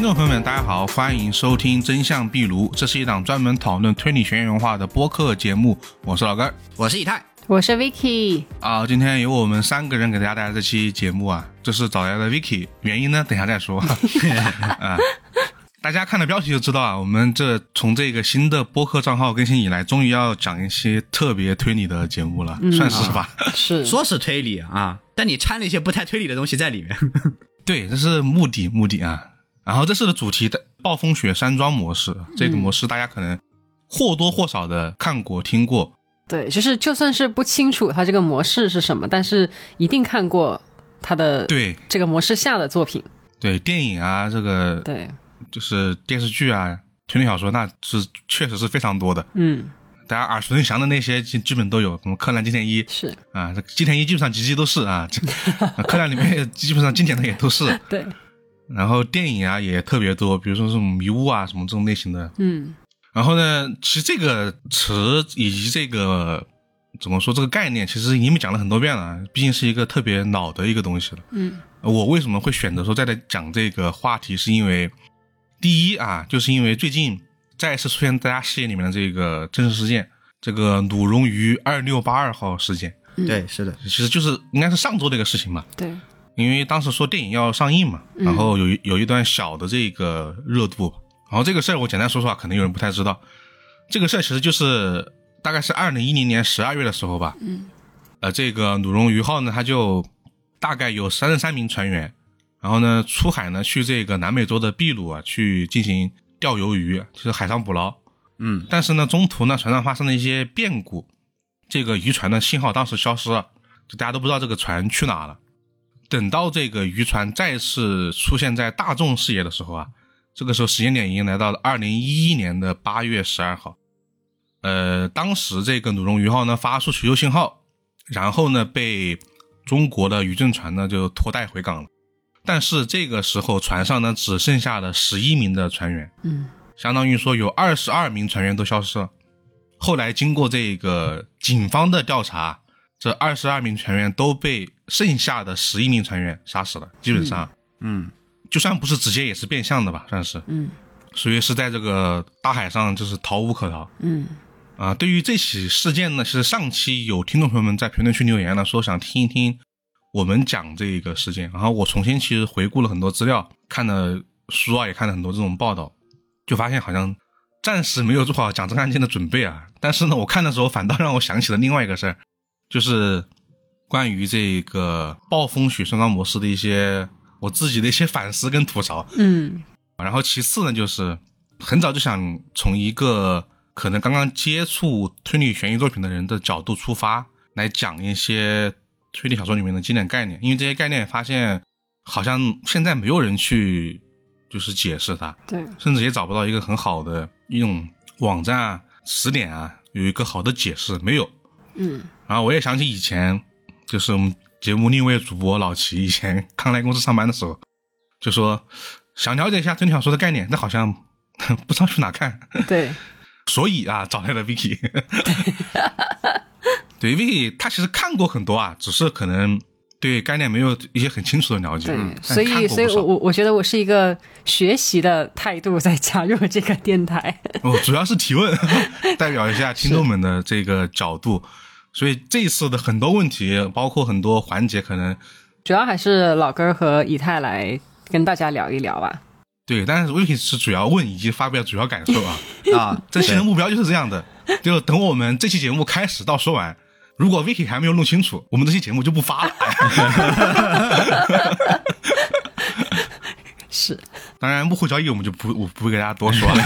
听众朋友们，大家好，欢迎收听《真相壁炉》，这是一档专门讨论推理悬疑文化的播客节目。我是老根儿我是以太，我是 Vicky，啊，今天由我们三个人给大家带来这期节目啊，这是找来的 Vicky，原因呢，等一下再说 啊。大家看了标题就知道啊，我们这从这个新的播客账号更新以来，终于要讲一些特别推理的节目了，算是吧？是说是推理啊，但你掺了一些不太推理的东西在里面。对，这是目的目的啊。然后这次的主题的暴风雪山庄模式，这个模式大家可能或多或少的看过听过。对，就是就算是不清楚它这个模式是什么，但是一定看过它的对这个模式下的作品。对，电影啊，这个对，就是电视剧啊，推理小说，那是确实是非常多的。嗯，大家耳熟能详的那些基基本都有，什么柯南、金田一是啊，这金田一基本上集集都是啊，这 柯南里面基本上经典的也都是。对，然后电影啊也特别多，比如说这种迷雾啊什么这种类型的。嗯然后呢，其实这个词以及这个怎么说这个概念，其实已经讲了很多遍了，毕竟是一个特别老的一个东西了。嗯我为什么会选择说再来讲这个话题，是因为第一啊，就是因为最近再次出现大家视野里面的这个真实事件，这个鲁荣鱼二六八二号事件，对，是的，其实就是应该是上周的一个事情嘛。对，因为当时说电影要上映嘛，然后有一有一段小的这个热度，然后这个事儿我简单说说啊，可能有人不太知道，这个事儿其实就是大概是二零一零年十二月的时候吧，嗯，呃，这个鲁荣鱼号呢，它就大概有三十三名船员，然后呢出海呢去这个南美洲的秘鲁啊去进行钓鱿鱼，就是海上捕捞，嗯，但是呢中途呢船上发生了一些变故，这个渔船的信号当时消失了，就大家都不知道这个船去哪了。等到这个渔船再次出现在大众视野的时候啊，这个时候时间点已经来到了二零一一年的八月十二号。呃，当时这个鲁荣鱼号呢发出求救信号，然后呢被中国的渔政船呢就拖带回港了。但是这个时候船上呢只剩下了十一名的船员，嗯相当于说有二十二名船员都消失了。后来经过这个警方的调查，这二十二名船员都被剩下的十一名船员杀死了，基本上，嗯，就算不是直接，也是变相的吧，算是，嗯属于是在这个大海上就是逃无可逃。嗯啊，对于这起事件呢，其实上期有听众朋友们在评论区留言了，说想听一听我们讲这个事件。然后我重新其实回顾了很多资料，看了书啊，也看了很多这种报道，就发现好像暂时没有做好讲这个案件的准备啊。但是呢，我看的时候反倒让我想起了另外一个事儿，就是关于这个暴风雪山庄模式的一些我自己的一些反思跟吐槽。嗯然后其次呢，就是很早就想从一个可能刚刚接触推理悬疑作品的人的角度出发，来讲一些推理小说里面的经典概念，因为这些概念发现好像现在没有人去就是解释它，对，甚至也找不到一个很好的一种网站啊、词典啊有一个好的解释，没有。嗯然后我也想起以前，就是我们节目另一位主播老齐以前刚来公司上班的时候，就说想了解一下推理小说的概念，但好像不知道去哪看，对，所以啊找来了 Vicky。对 Vicky，他其实看过很多啊，只是可能对概念没有一些很清楚的了解。对，嗯所以所以我我我觉得我是一个学习的态度在加入这个电台。我主要是提问，代表一下听众们的这个角度。所以这一次的很多问题，包括很多环节，可能主要还是老根儿和以太来跟大家聊一聊吧。对，但是 Vicky 是主要问以及发表主要感受啊。啊，这期的目标就是这样的，就等我们这期节目开始到说完，如果 Vicky 还没有弄清楚，我们这期节目就不发了。是，当然，幕后交易我们就不我不会给大家多说了。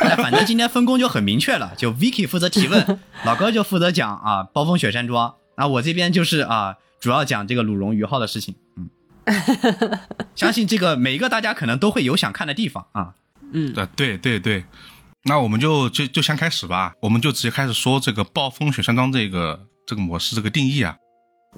哎 反正今天分工就很明确了，就 Vicky 负责提问，老哥就负责讲啊暴风雪山庄，那我这边就是啊主要讲这个鲁荣鱼号的事情，嗯，相信这个每一个大家可能都会有想看的地方啊，嗯。对对对对，那我们就就就先开始吧，我们就直接开始说这个暴风雪山庄这个这个模式这个定义啊。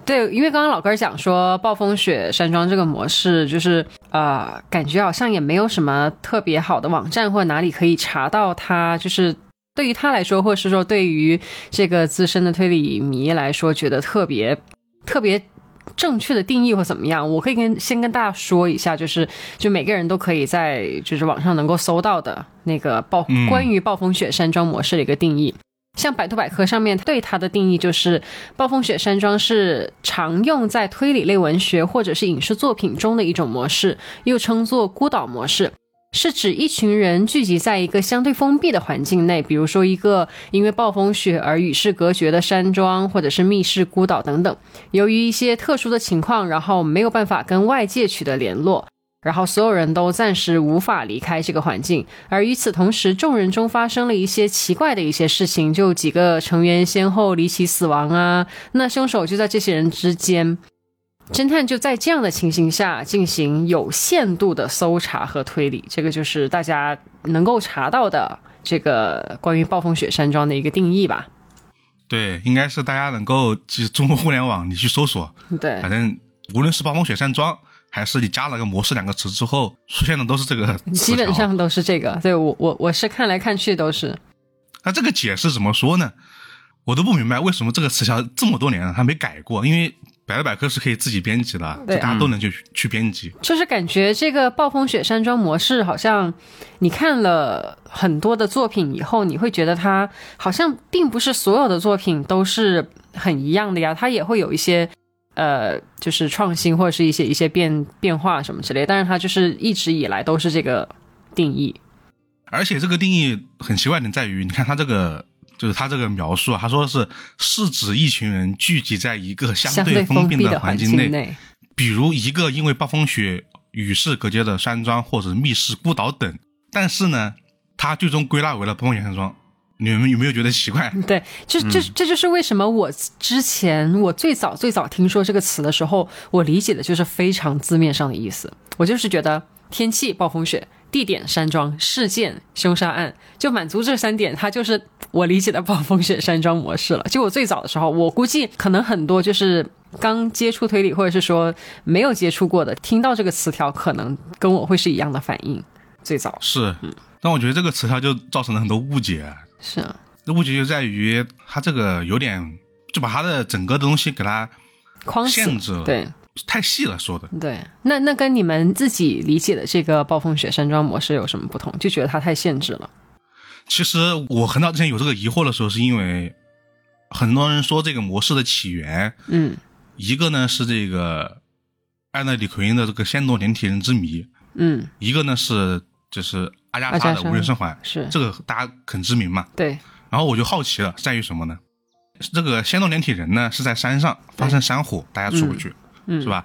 对，因为刚刚老哥儿讲说暴风雪山庄这个模式，就是呃，感觉好像也没有什么特别好的网站或哪里可以查到它，就是对于他来说，或者是说对于这个资深的推理迷来说，觉得特别特别正确的定义或怎么样，我可以跟先跟大家说一下，就是就每个人都可以在就是网上能够搜到的那个暴嗯关于暴风雪山庄模式的一个定义。像百度百科上面对它的定义就是，暴风雪山庄是常用在推理类文学或者是影视作品中的一种模式，又称作孤岛模式。是指一群人聚集在一个相对封闭的环境内，比如说一个因为暴风雪而与世隔绝的山庄，或者是密室孤岛等等。由于一些特殊的情况，然后没有办法跟外界取得联络，然后所有人都暂时无法离开这个环境。而与此同时，众人中发生了一些奇怪的一些事情，就几个成员先后离奇死亡啊，那凶手就在这些人之间。侦探就在这样的情形下进行有限度的搜查和推理，这个就是大家能够查到的这个关于暴风雪山庄的一个定义吧。对，应该是大家能够，就是中国互联网你去搜索，对反正无论是暴风雪山庄，还是你加了个模式两个词之后出现的都是这个基本上都是这个。对我我我是看来看去都是。那这个解释怎么说呢？我都不明白为什么这个词条这么多年了它没改过，因为百度百科是可以自己编辑的，对大家都能去、去编辑。就是感觉这个暴风雪山庄模式，好像你看了很多的作品以后，你会觉得它好像并不是所有的作品都是很一样的呀，它也会有一些呃，就是创新或者是一些一些变变化什么之类，但是它就是一直以来都是这个定义。而且这个定义很奇怪的点在于，你看它这个就是它这个描述啊，他说是是指一群人聚集在一个相相对封闭的环境内，内，比如一个因为暴风雪与世隔绝的山庄或者密室孤岛等。但是呢，它最终归纳为了暴风雪山庄。你们有没有觉得奇怪？对，这这这就是为什么我之前我最早最早听说这个词的时候，我理解的就是非常字面上的意思。我就是觉得天气暴风雪，地点山庄，事件凶杀案，就满足这三点，它就是我理解的暴风雪山庄模式了。就我最早的时候，我估计可能很多就是刚接触推理或者是说没有接触过的，听到这个词条，可能跟我会是一样的反应。最早是，但我觉得这个词条就造成了很多误解。是啊，那问题就在于他这个有点就把他的整个的东西给他框限制了，对。太细了说的。对，那那跟你们自己理解的这个暴风雪山庄模式有什么不同？就觉得它太限制了。其实我很早之前有这个疑惑的时候，是因为很多人说这个模式的起源，嗯一个呢是这个艾勒里奎因的这个《仙罗连体人之谜》，嗯，一个呢是就是阿加莎莎的无人生还，是这个大家很知名嘛。对，然后我就好奇了，在于什么呢？这个仙洞连体人呢是在山上发生山火，大家出不去，嗯是吧？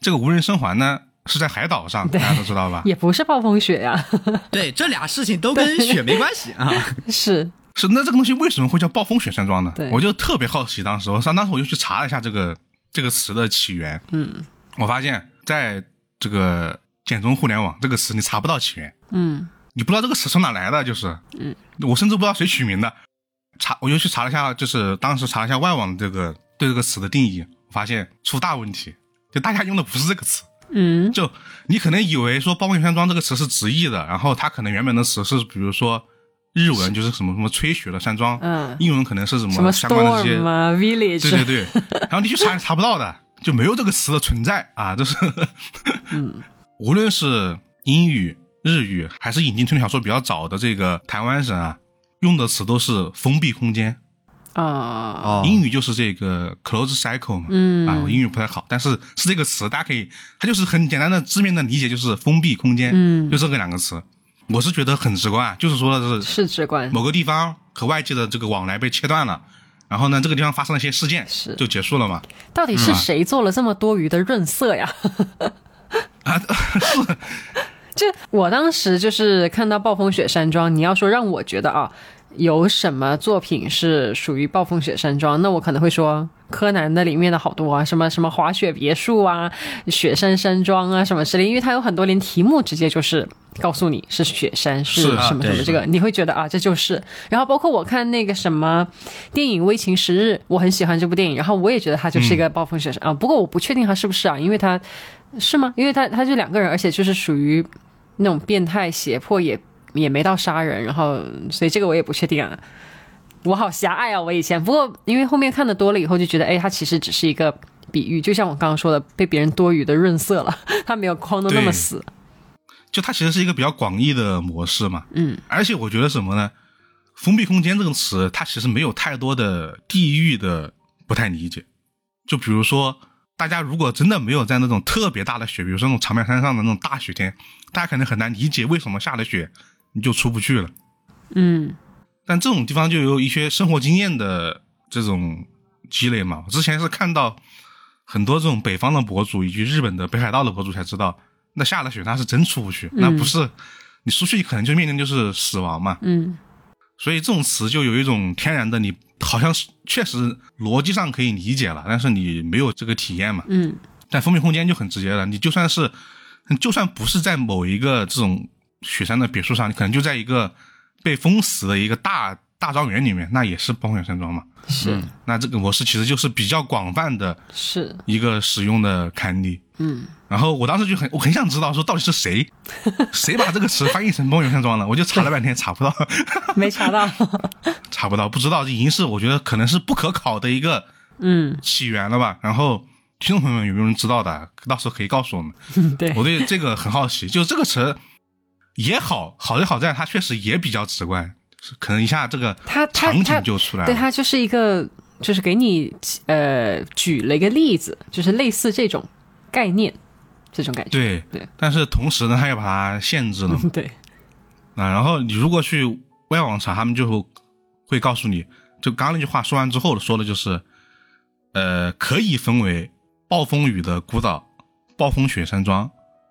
这个无人生还呢是在海岛上，大家都知道吧？也不是暴风雪呀，对，这俩事情都跟雪没关系啊。是是，那这个东西为什么会叫暴风雪山庄呢对？我就特别好奇，当时我上当时我就去查了一下这个这个词的起源，嗯我发现在这个简中互联网这个词你查不到起源，嗯。你不知道这个词从哪来的，就是，嗯，我甚至不知道谁取名的。查，我又去查了一下，就是当时查了一下外网这个对这个词的定义，我发现出大问题，就大家用的不是这个词，嗯。就你可能以为说“暴风山庄”这个词是直译的，然后它可能原本的词是比如说日文就是什么什么吹雪的山庄，嗯，英文可能是什什么相关的这些，village，对对对，然后你去查也查不到的，就没有这个词的存在啊！就是，嗯，无论是英语、日语，还是引进推理小说比较早的这个台湾省啊，用的词都是封闭空间。啊，哦。英语就是这个 close cycle 嘛，嗯。啊，我英语不太好，但是是这个词，大家可以，它就是很简单的字面的理解，就是封闭空间，嗯。就这个两个词，我是觉得很直观啊，就是说的是是直观，某个地方和外界的这个往来被切断了，然后呢，这个地方发生了一些事件，是。就结束了嘛。到底是谁做了这么多余的润色呀？啊，是，就我当时就是看到暴风雪山庄，你要说让我觉得啊，有什么作品是属于暴风雪山庄，那我可能会说柯南的里面的好多啊，什么什么滑雪别墅啊、雪山山庄啊什么之类，因为它有很多连题目直接就是告诉你是雪山是是什么什么，这个你会觉得啊这就是。然后包括我看那个什么电影《危情十日》，我很喜欢这部电影，然后我也觉得它就是一个暴风雪山、啊，不过我不确定它是不是啊，因为它是吗？因为他他就两个人，而且就是属于那种变态胁迫也，也没到杀人，然后所以这个我也不确定啊。我好狭隘啊！我以前不过因为后面看的多了以后，就觉得哎，他其实只是一个比喻，就像我刚刚说的，被别人多余的润色了，他没有框的那么死。就它其实是一个比较广义的模式嘛。嗯，而且我觉得什么呢？封闭空间这个词，它其实没有太多的地域的不太理解。就比如说，大家如果真的没有在那种特别大的雪，比如说那种长白山上的那种大雪天，大家可能很难理解为什么下了雪你就出不去了。嗯但这种地方就有一些生活经验的这种积累嘛。我之前是看到很多这种北方的博主以及日本的北海道的博主才知道，那下了雪那是真出不去，那不是你出去可能就面临就是死亡嘛。嗯所以这种词就有一种天然的，你好像是确实逻辑上可以理解了，但是你没有这个体验嘛。嗯但封闭空间就很直接了，你就算是，就算不是在某一个这种雪山的别墅上，你可能就在一个被封死的一个大大庄园里面，那也是暴风雪山庄嘛。是那这个模式其实就是比较广泛的是，一个使用的刊例。嗯然后我当时就很我很想知道说到底是谁 谁把这个词翻译成梦游山庄了，我就查了半天查不到，没查到。查不到，不知道，这已经是我觉得可能是不可考的一个嗯，起源了吧。然后听众朋友们有没有人知道的？到时候可以告诉我们。对我对这个很好奇，就是这个词也好，好就好在它确实也比较直观，可能一下这个他他场景就出来了。对，它就是一个，就是给你呃举了一个例子，就是类似这种概念，这种感觉。对对但是同时呢，他又把它限制了嘛 对，啊。然后你如果去外网查，他们就会告诉你，就刚刚那句话说完之后说的就是，呃，可以分为暴风雨的孤岛、暴风雪山庄，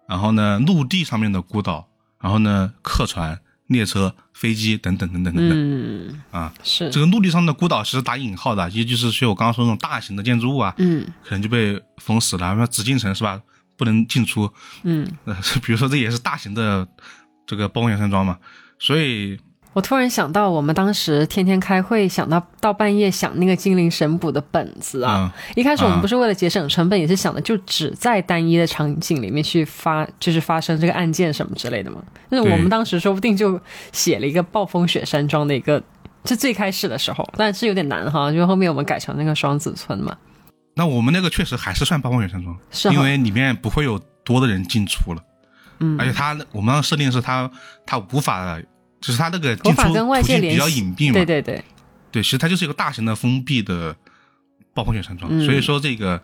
然后呢，陆地上面的孤岛，然后呢，客船、列车、飞机等等等等等等、嗯，啊。是这个陆地上的孤岛是打引号的，也就是说我刚刚说那种大型的建筑物啊，嗯可能就被封死了，什么紫禁城是吧？不能进出。嗯，呃，比如说这也是大型的这个暴风雪山庄嘛，所以我突然想到，我们当时天天开会，想到到半夜想那个精灵神捕的本子啊。嗯一开始我们啊不是为了节省成本，也是想的就只在单一的场景里面去发，就是发生这个案件什么之类的嘛。就是我们当时说不定就写了一个暴风雪山庄的一个，就最开始的时候，但是有点难哈，因为后面我们改成那个双子村嘛。那我们那个确实还是算暴风雪山庄，是因为里面不会有多的人进出了，嗯而且它我们当时设定是它它无法，就是它那个无进出途径比较隐蔽嘛，对对对，对，其实它就是一个大型的封闭的暴风雪山庄，嗯所以说这个，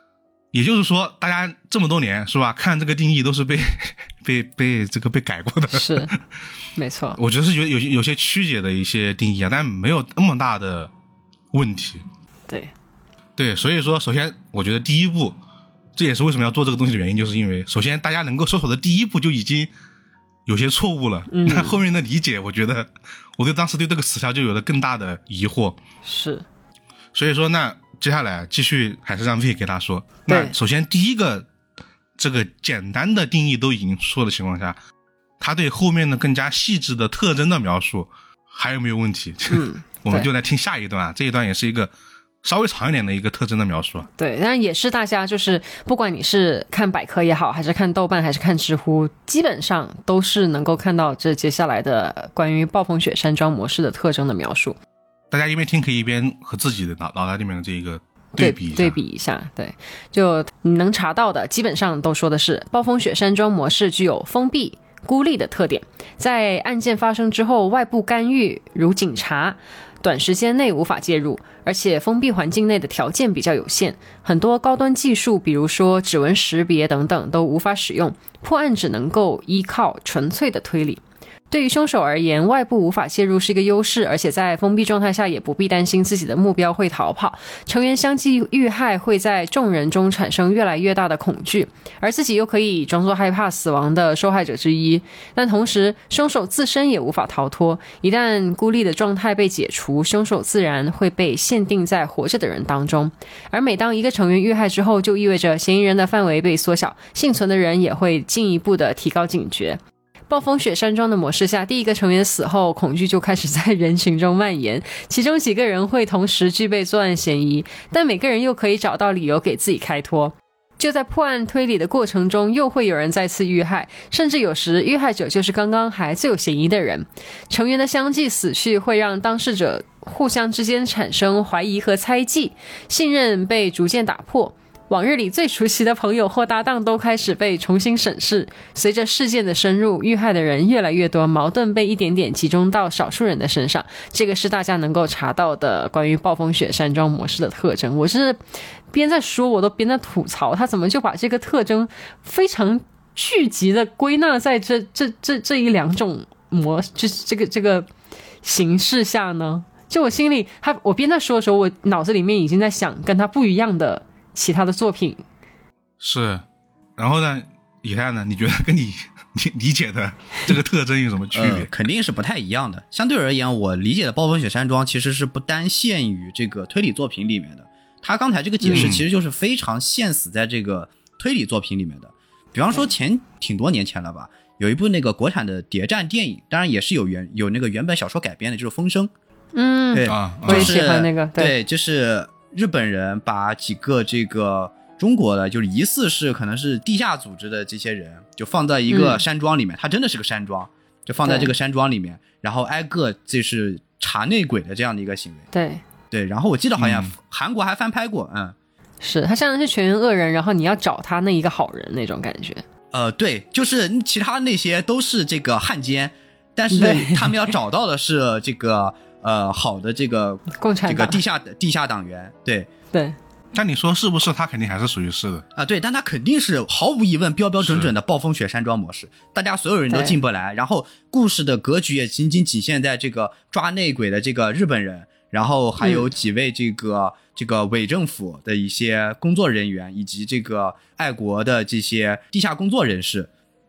也就是说，大家这么多年是吧，看这个定义都是被被被这个被改过的，是 没错。我觉得是有有些有些曲解的一些定义啊，但没有那么大的问题。对，对，所以说，首先我觉得第一步，这也是为什么要做这个东西的原因，就是因为首先大家能够搜索的第一步就已经有些错误了，嗯那后面的理解，我觉得我对当时对这个词条就有了更大的疑惑。是所以说，那接下来继续还是让 V 给他说。那首先第一个，这个简单的定义都已经说的情况下，他对后面的更加细致的特征的描述还有没有问题？嗯我们就来听下一段啊，这一段也是一个稍微长一点的一个特征的描述啊。对，当然也是大家就是，不管你是看百科也好，还是看豆瓣，还是看知乎，基本上都是能够看到这接下来的关于暴风雪山庄模式的特征的描述，大家一边听可以一边和自己的脑脑袋里面的这一个对比对比一下，对，就你能查到的，基本上都说的是暴风雪山庄模式具有封闭。孤立的特点，在案件发生之后，外部干预如警察，短时间内无法介入，而且封闭环境内的条件比较有限，很多高端技术，比如说指纹识别等等，都无法使用，破案只能够依靠纯粹的推理。对于凶手而言，外部无法介入是一个优势，而且在封闭状态下也不必担心自己的目标会逃跑。成员相继遇害，会在众人中产生越来越大的恐惧，而自己又可以装作害怕死亡的受害者之一。但同时，凶手自身也无法逃脱。一旦孤立的状态被解除，凶手自然会被限定在活着的人当中。而每当一个成员遇害之后，就意味着嫌疑人的范围被缩小，幸存的人也会进一步的提高警觉。暴风雪山庄的模式下，第一个成员死后，恐惧就开始在人群中蔓延。其中几个人会同时具备作案嫌疑，但每个人又可以找到理由给自己开脱。就在破案推理的过程中，又会有人再次遇害，甚至有时遇害者就是刚刚还最有嫌疑的人。成员的相继死去会让当事者互相之间产生怀疑和猜忌，信任被逐渐打破。往日里最熟悉的朋友或搭档都开始被重新审视。随着事件的深入，遇害的人越来越多，矛盾被一点点集中到少数人的身上。这个是大家能够查到的关于暴风雪山庄模式的特征。我是边在说，我都边在吐槽，他怎么就把这个特征非常聚集的归纳在这这这这一两种模，就是这个这个形式下呢？就我心里，他我边在说的时候，我脑子里面已经在想跟他不一样的其他的作品。是，然后呢，以太呢？你觉得跟你 你理解的这个特征有什么区别？呃，肯定是不太一样的。相对而言，我理解的暴风雪山庄其实是不单限于这个推理作品里面的。他刚才这个解释嗯其实就是非常限死在这个推理作品里面的。比方说前挺多年前了吧，有一部那个国产的谍战电影，当然也是有原有那个原本小说改编的，就是《风声》。嗯，对，啊我也就是喜欢那个对对，就是日本人把几个这个中国的，就是疑似是可能是地下组织的这些人，就放在一个嗯。山庄里面，它真的是个山庄，就放在这个山庄里面，然后挨个这是查内鬼的这样的一个行为。对，对，然后我记得好像嗯。韩国还翻拍过，嗯，是他像是全员恶人，然后你要找他那一个好人那种感觉。呃，对，就是其他那些都是这个汉奸，但是他们要找到的是这个呃好的这个共产党这个地下地下党员，对。对，但你说是不是？他肯定还是属于是的。啊，对，但他肯定是毫无疑问标标准准的暴风雪山庄模式，大家所有人都进不来，然后故事的格局也仅仅体现在这个抓内鬼的这个日本人，然后还有几位这个、这个伪政府的一些工作人员，以及这个爱国的这些地下工作人士，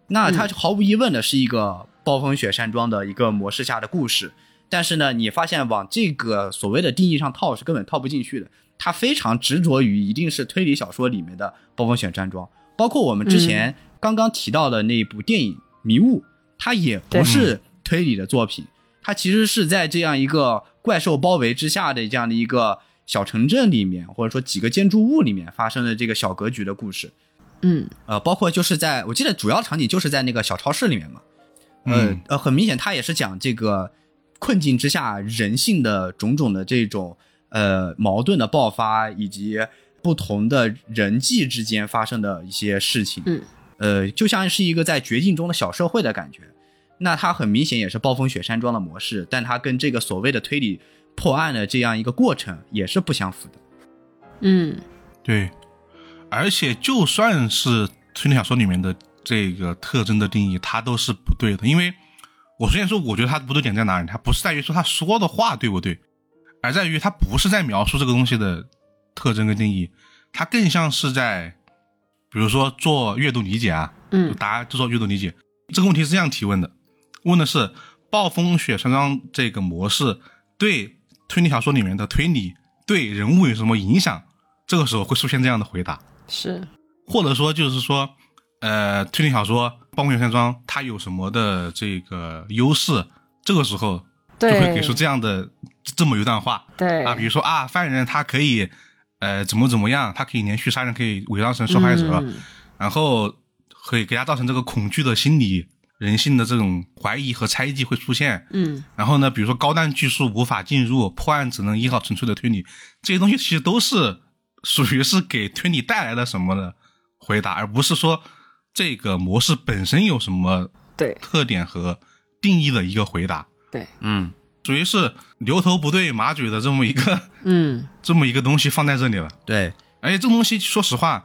那他毫无疑问的是一个暴风雪山庄的一个模式下的故事。但是呢，你发现往这个所谓的定义上套是根本套不进去的。他非常执着于一定是推理小说里面的暴风雪山庄，包括我们之前刚刚提到的那一部电影《迷雾》，它也不是推理的作品，它其实是在这样一个怪兽包围之下的这样的一个小城镇里面，或者说几个建筑物里面发生的这个小格局的故事。嗯，呃，包括就是在我记得主要场景就是在那个小超市里面嘛，呃、嗯呃，很明显，它也是讲这个困境之下人性的种种的这种呃矛盾的爆发，以及不同的人际之间发生的一些事情。嗯，呃，就像是一个在绝境中的小社会的感觉。那它很明显也是暴风雪山庄的模式，但它跟这个所谓的推理破案的这样一个过程也是不相符的。嗯，对，而且就算是推理小说里面的这个特征的定义，它都是不对的。因为我虽然说，我觉得它不对点在哪里，他不是在于说他说的话对不对，而在于他不是在描述这个东西的特征跟定义，他更像是在，比如说做阅读理解啊，嗯就大家就做阅读理解。这个问题是这样提问的，问的是暴风雪山庄这个模式对推理小说里面的推理对人物有什么影响？这个时候会出现这样的回答，是，或者说就是说，呃，推理小说《暴风雪山庄》它有什么的这个优势？这个时候就，会给出这样的这么一段话对啊，比如说啊，犯人他可以呃怎么怎么样，他可以连续杀人，可以伪装成受害者，嗯然后会给他造成这个恐惧的心理、人性的这种怀疑和猜忌会出现。嗯，然后呢，比如说高端技术无法进入，破案只能依靠纯粹的推理，这些东西其实都是属于是给推理带来了什么的回答，而不是说这个模式本身有什么对特点和定义的一个回答，对，嗯，属于是牛头不对马嘴的这么一个嗯，这么一个东西放在这里了。对，而且这个东西，说实话，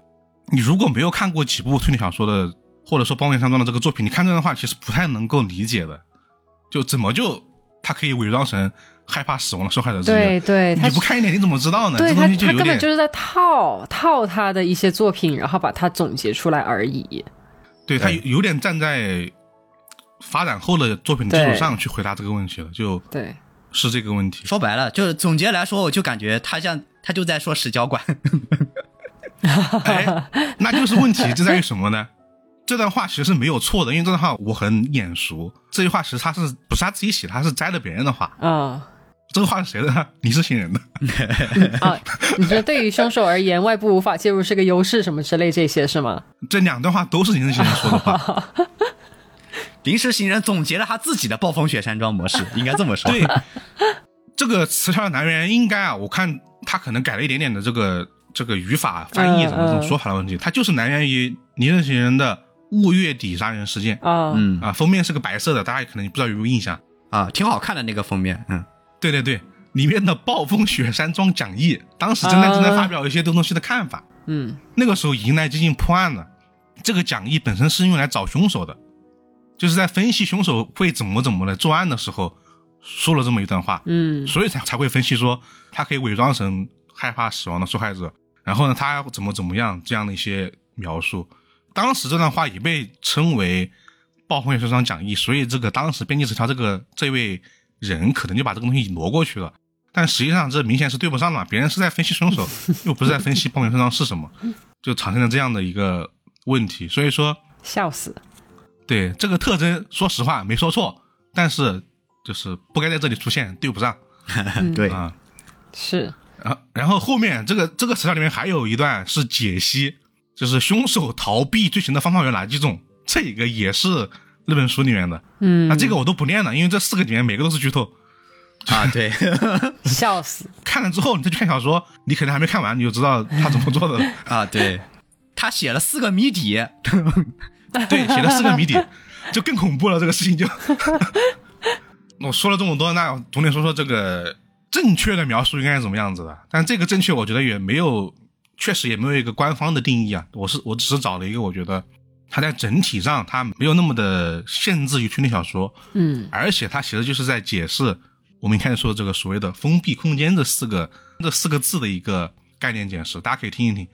你如果没有看过几部推理小说的，或者说《暴雪山庄》的这个作品，你看这段话其实不太能够理解的。就怎么就他可以伪装成害怕死亡的受害者之一？对对，你不看一点你怎么知道呢？对他这东西就他有点根本就是在套套他的一些作品，然后把它总结出来而已。对他有有点站在发展后的作品的基础上去回答这个问题了，就对，是这个问题。说白了，就是总结来说，我就感觉他像他就在说史交管。哎，那就是问题就在于什么呢？这段话其实是没有错的，因为这段话我很眼熟。这句话其实他是不是他自己写？他是摘了别人的话。啊这个话是谁的呢？你是新人的。啊！你觉得对于凶手而言，外部无法介入是个优势，什么之类这些是吗？这两段话都是临时新人说的话。临时行人总结了他自己的暴风雪山庄模式，应该这么说。对，这个词条的来源应该啊，我看他可能改了一点点的这个这个语法翻译怎么这种说法的问题，它就是来源于临时行人的雾月底杀人事件啊，嗯啊，封面是个白色的，大家可能不知道有没有印象。啊，挺好看的那个封面，嗯对对对，里面的暴风雪山庄讲义，当时侦探正在发表一些对东西的看法，嗯。那个时候迎来接近破案了。这个讲义本身是用来找凶手的，就是在分析凶手会怎么怎么的作案的时候，说了这么一段话，嗯。所以才才会分析说他可以伪装成害怕死亡的受害者，然后呢，他怎么怎么样这样的一些描述。当时这段话也被称为暴风雪山庄讲义，所以这个当时编辑纸条这个这位人可能就把这个东西挪过去了。但实际上这明显是对不上的嘛，别人是在分析凶手，又不是在分析暴风雪山庄是什么，就产生了这样的一个问题。所以说，笑死，对这个特征，说实话没说错，但是就是不该在这里出现，对不上 对，啊。是然后，然后后面这个这个词条里面还有一段是解析，就是凶手逃避罪行的方法有哪几种，这个也是那本书里面的。嗯那这个我都不念了，因为这四个里面每个都是剧透。啊 对，笑死，看了之后你再去看小说，你可能还没看完你就知道他怎么做的了。啊对，他写了四个谜底，对，写了四个谜底，就更恐怖了。这个事情就，我说了这么多，那总得说说这个正确的描述应该是怎么样子的。但这个正确，我觉得也没有，确实也没有一个官方的定义啊。我是我只是找了一个，我觉得它在整体上它没有那么的限制于推理小说，嗯而且它其实就是在解释我们一开始说的这个所谓的封闭空间这四个这四个字的一个概念解释，大家可以听一听。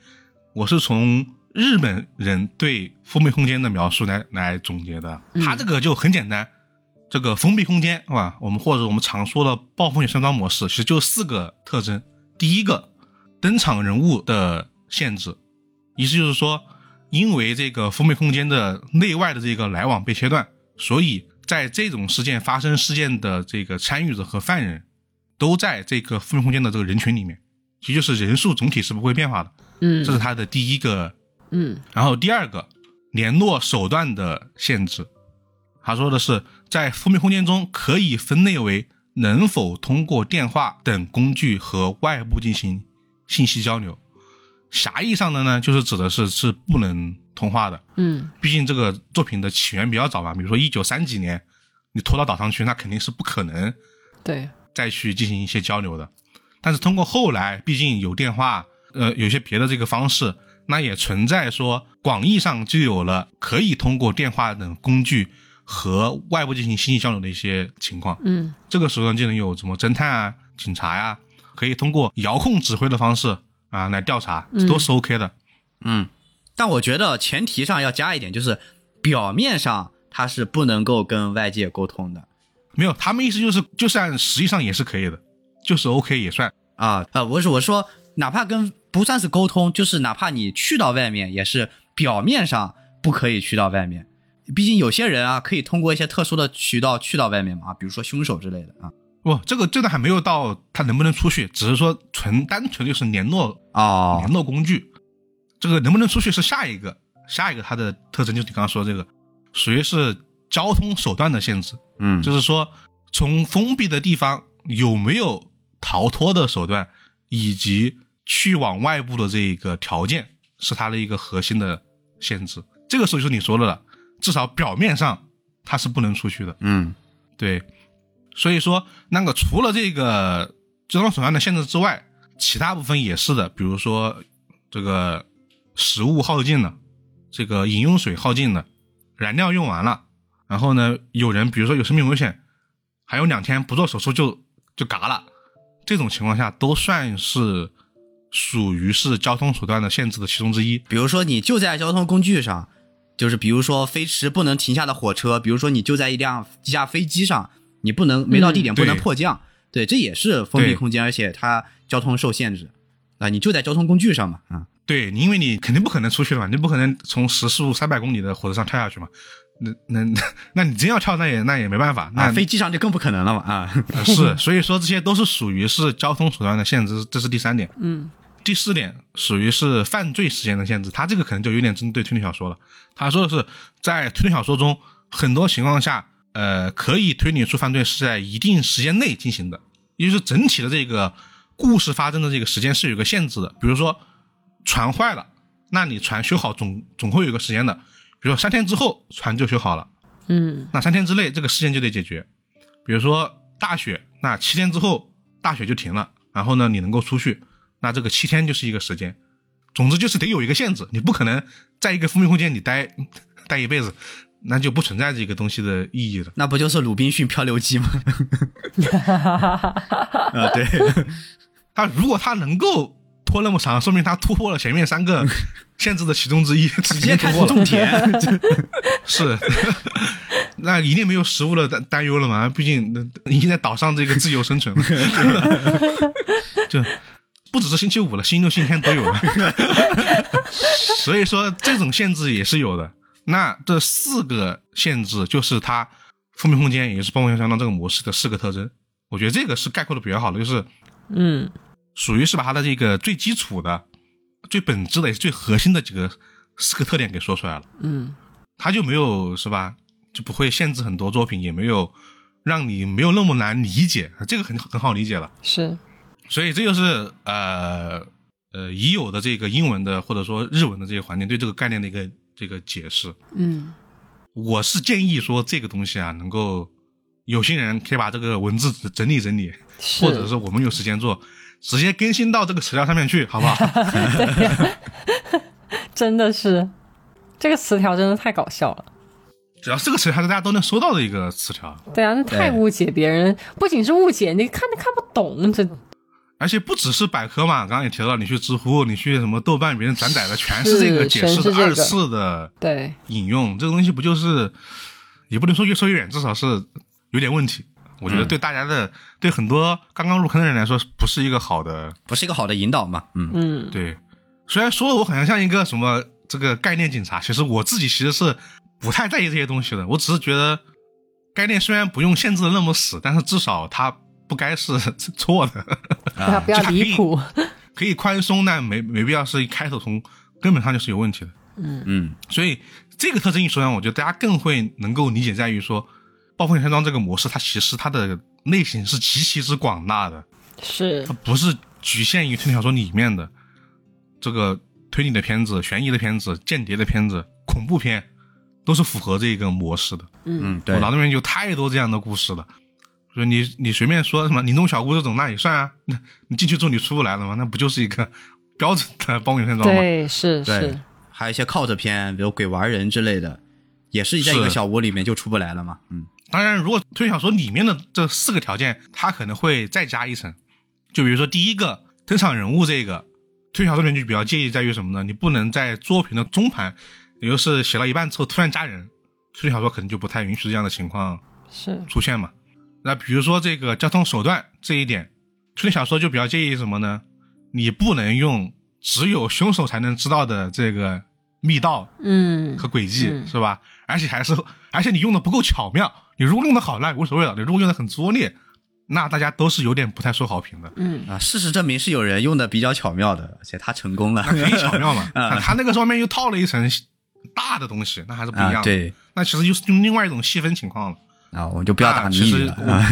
我是从日本人对封闭空间的描述来来总结的，它这个就很简单，这个封闭空间是吧？我们或者我们常说的暴风雪山庄模式，其实就四个特征。第一个，登场人物的限制，意思就是说，因为这个封闭空间的内外的这个来往被切断，所以在这种事件发生事件的这个参与者和犯人，都在这个封闭空间的这个人群里面，其实就是人数总体是不会变化的，嗯。这是它的第一个。嗯。然后第二个，联络手段的限制，他说的是在封闭空间中可以分类为能否通过电话等工具和外部进行信息交流。狭义上的呢，就是指的是是不能通话的。嗯毕竟这个作品的起源比较早嘛，比如说一九三几年，你拖到岛上去，那肯定是不可能对，再去进行一些交流的。但是通过后来，毕竟有电话，呃，有些别的这个方式，那也存在说广义上就有了可以通过电话等工具和外部进行信息交流的一些情况。嗯这个时候就能有什么侦探啊、警察呀、可以通过遥控指挥的方式啊来调查，这都是 OK 的。嗯，但我觉得前提上要加一点，就是表面上他是不能够跟外界沟通的没有，他们意思就是，就算实际上也是可以的，就是 OK 也算。啊啊！我是我说，哪怕跟不算是沟通，就是哪怕你去到外面，也是表面上不可以去到外面。毕竟有些人啊，可以通过一些特殊的渠道去到外面嘛，比如说凶手之类的啊。不，这个这个还没有到他能不能出去，只是说纯单纯就是联络啊联络工具。这个能不能出去是下一个，下一个它的特征就是你刚刚说的这个，属于是交通手段的限制，嗯就是说从封闭的地方有没有逃脱的手段，以及去往外部的这个条件，是它的一个核心的限制。这个时候就是你说的了，至少表面上它是不能出去的。嗯对，所以说那个除了这个交通手段的限制之外，其他部分也是的，比如说这个食物耗尽了，这个饮用水耗尽了，燃料用完了，然后呢，有人比如说有生命危险，还有两天不做手术就就嘎了，这种情况下都算是属于是交通手段的限制的其中之一。比如说你就在交通工具上，就是比如说飞驰不能停下的火车，比如说你就在一辆一架飞机上，你不能没到地点嗯不能迫降，对，这也是封闭空间，而且它交通受限制啊，你就在交通工具上嘛，啊，对，你因为你肯定不可能出去的嘛，你不可能从时速三百公里的火车上跳下去嘛。那那 那你真要跳，那也那也没办法。那啊，飞机上就更不可能了嘛，啊，呃是，所以说这些都是属于是交通手段的限制，这是第三点。嗯第四点属于是犯罪时间的限制，他这个可能就有点针对推理小说了。他说的是在推理小说中，很多情况下，呃，可以推理出犯罪是在一定时间内进行的，也就是整体的这个故事发生的这个时间是有个限制的。比如说，船坏了，那你船修好总总会有一个时间的，比如说三天之后船就修好了，嗯那三天之内这个事件就得解决。比如说大雪，那七天之后大雪就停了，然后呢你能够出去，那这个七天就是一个时间。总之就是得有一个限制，你不可能在一个封闭空间里待待一辈子，那就不存在这个东西的意义了。那不就是鲁滨逊漂流记吗？啊，对，他如果他能够拖那么长，说明他突破了前面三个限制的其中之一，直直接开始种田。是，那一定没有食物的担担忧了嘛？毕竟已经在岛上这个自由生存了，就不只是星期五了，星期六、星期天都有了。所以说这种限制也是有的。那这四个限制就是它封闭空间，也是包括相当这个模式的四个特征。我觉得这个是概括的比较好的，就是嗯属于是把它的这个最基础的、最本质的、也是最核心的几个四个特点给说出来了。嗯它就没有是吧？就不会限制很多作品，也没有让你没有那么难理解，这个很很好理解了。是所以这就是呃呃已有的这个英文的或者说日文的这些环境对这个概念的一个这个解释。嗯我是建议说这个东西啊，能够有些人可以把这个文字整理整理，或者是我们有时间做，直接更新到这个词条上面去，好不好？真的是这个词条真的太搞笑了。只要这个词条是大家都能收到的一个词条，对啊，那太误解别人，不仅是误解，你看都看不懂，这而且不只是百科嘛，刚刚也提到，你去知乎，你去什么豆瓣，别人转载的全是是这个解释的二次的对引用，这个东西不就是也不能说越说越远，至少是有点问题。我觉得对大家的，对很多刚刚入坑的人来说，不是一个好的。不是一个好的引导嘛？嗯，嗯对，虽然说我好像像一个什么这个概念警察，其实我自己其实是不太在意这些东西的。我只是觉得概念虽然不用限制的那么死，但是至少它不该是 错的。不要不要离谱，可以宽松，但没没必要是一开头从根本上就是有问题的。嗯嗯，所以这个特征一说呢，我觉得大家更会能够理解在于说，暴风雪山庄这个模式，它其实它的类型是极其之广大的，是它不是局限于推理小说里面的这个推理的片子、悬疑的片子、间谍的片子、恐怖片，都是符合这个模式的。嗯，对我，脑子里面有太多这样的故事了。说你你随便说什么林中小屋这种，那也算啊。那 你进去之后你出不来了吗？那不就是一个标准的暴风雪山庄吗？对是对是，还有一些靠着片，比如鬼玩人之类的，也是在一个小屋里面就出不来了嘛。嗯，当然，如果推理小说里面的这四个条件，它可能会再加一层。就比如说第一个登场人物这个，推理小说里面就比较介意在于什么呢？你不能在作品的中盘，也就是写到一半之后突然加人，推理小说可能就不太允许这样的情况是出现嘛。那比如说这个交通手段这一点，推理小说就比较介意什么呢？你不能用只有凶手才能知道的这个密道嗯和轨迹，嗯是吧？而且还是，而且你用的不够巧妙。你如果用的好，那无所谓了；你如果用的很拙劣，那大家都是有点不太受好评的。嗯啊，事实证明是有人用的比较巧妙的，而且他成功了。那可以巧妙嘛？啊他那个上面又套了一层大的东西，那还是不一样的。啊，对那其实就是用另外一种细分情况了。啊，我们就不要打谜语了。我 啊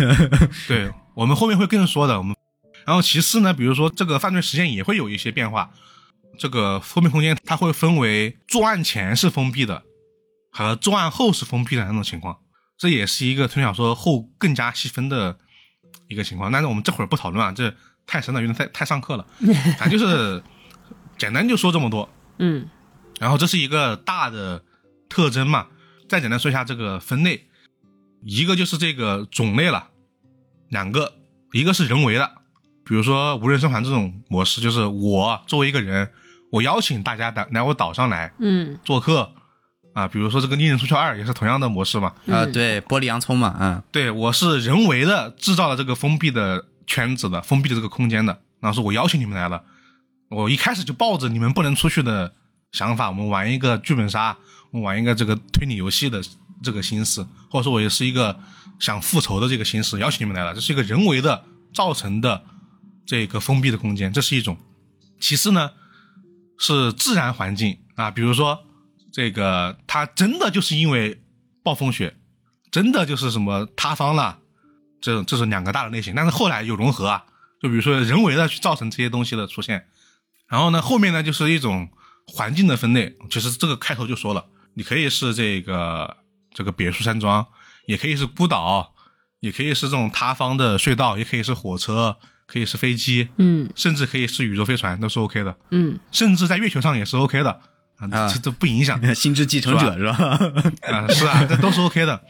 对我们后面会更说的。我们，然后其次呢，比如说这个犯罪时间也会有一些变化。这个封闭空间它会分为作案前是封闭的，和作案后是封闭的两种情况。这也是一个推理小说后更加细分的一个情况。但是我们这会儿不讨论啊，这太深了，有点太太上课了。咱就是简单就说这么多。嗯然后这是一个大的特征嘛。再简单说一下这个分类，一个就是这个种类了，两个，一个是人为的，比如说无人生还这种模式，就是我作为一个人，我邀请大家来来我岛上来嗯做客啊，比如说这个《利刃出鞘二》也是同样的模式嘛。啊，嗯对，玻璃洋葱嘛，嗯，对我是人为的制造了这个封闭的圈子的，封闭的这个空间的，然后说我邀请你们来了，我一开始就抱着你们不能出去的想法，我们玩一个剧本杀，我们玩一个这个推理游戏的这个心思，或者说我也是一个想复仇的这个心思，邀请你们来了，这是一个人为的造成的这个封闭的空间，这是一种。其次呢，是自然环境啊，比如说这个它真的就是因为暴风雪，真的就是什么塌方了，这这是两个大的类型。但是后来有融合啊，就比如说人为的去造成这些东西的出现，然后呢，后面呢就是一种环境的分类，其实这个开头就说了，你可以是这个这个别墅山庄，也可以是孤岛，也可以是这种塌方的隧道，也可以是火车，可以是飞机，嗯甚至可以是宇宙飞船，都是 OK 的，嗯甚至在月球上也是 OK 的啊，啊这都不影响。心之继承者是吧？啊，是啊，这都是 OK 的。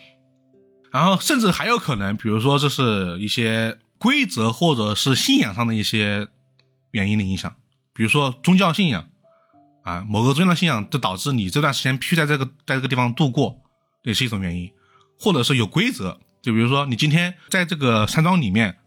然后甚至还有可能，比如说这是一些规则或者是信仰上的一些原因的影响，比如说宗教信仰啊，某个宗教信仰就导致你这段时间必须在这个在这个地方度过，也是一种原因，或者是有规则，就比如说你今天在这个山庄里面，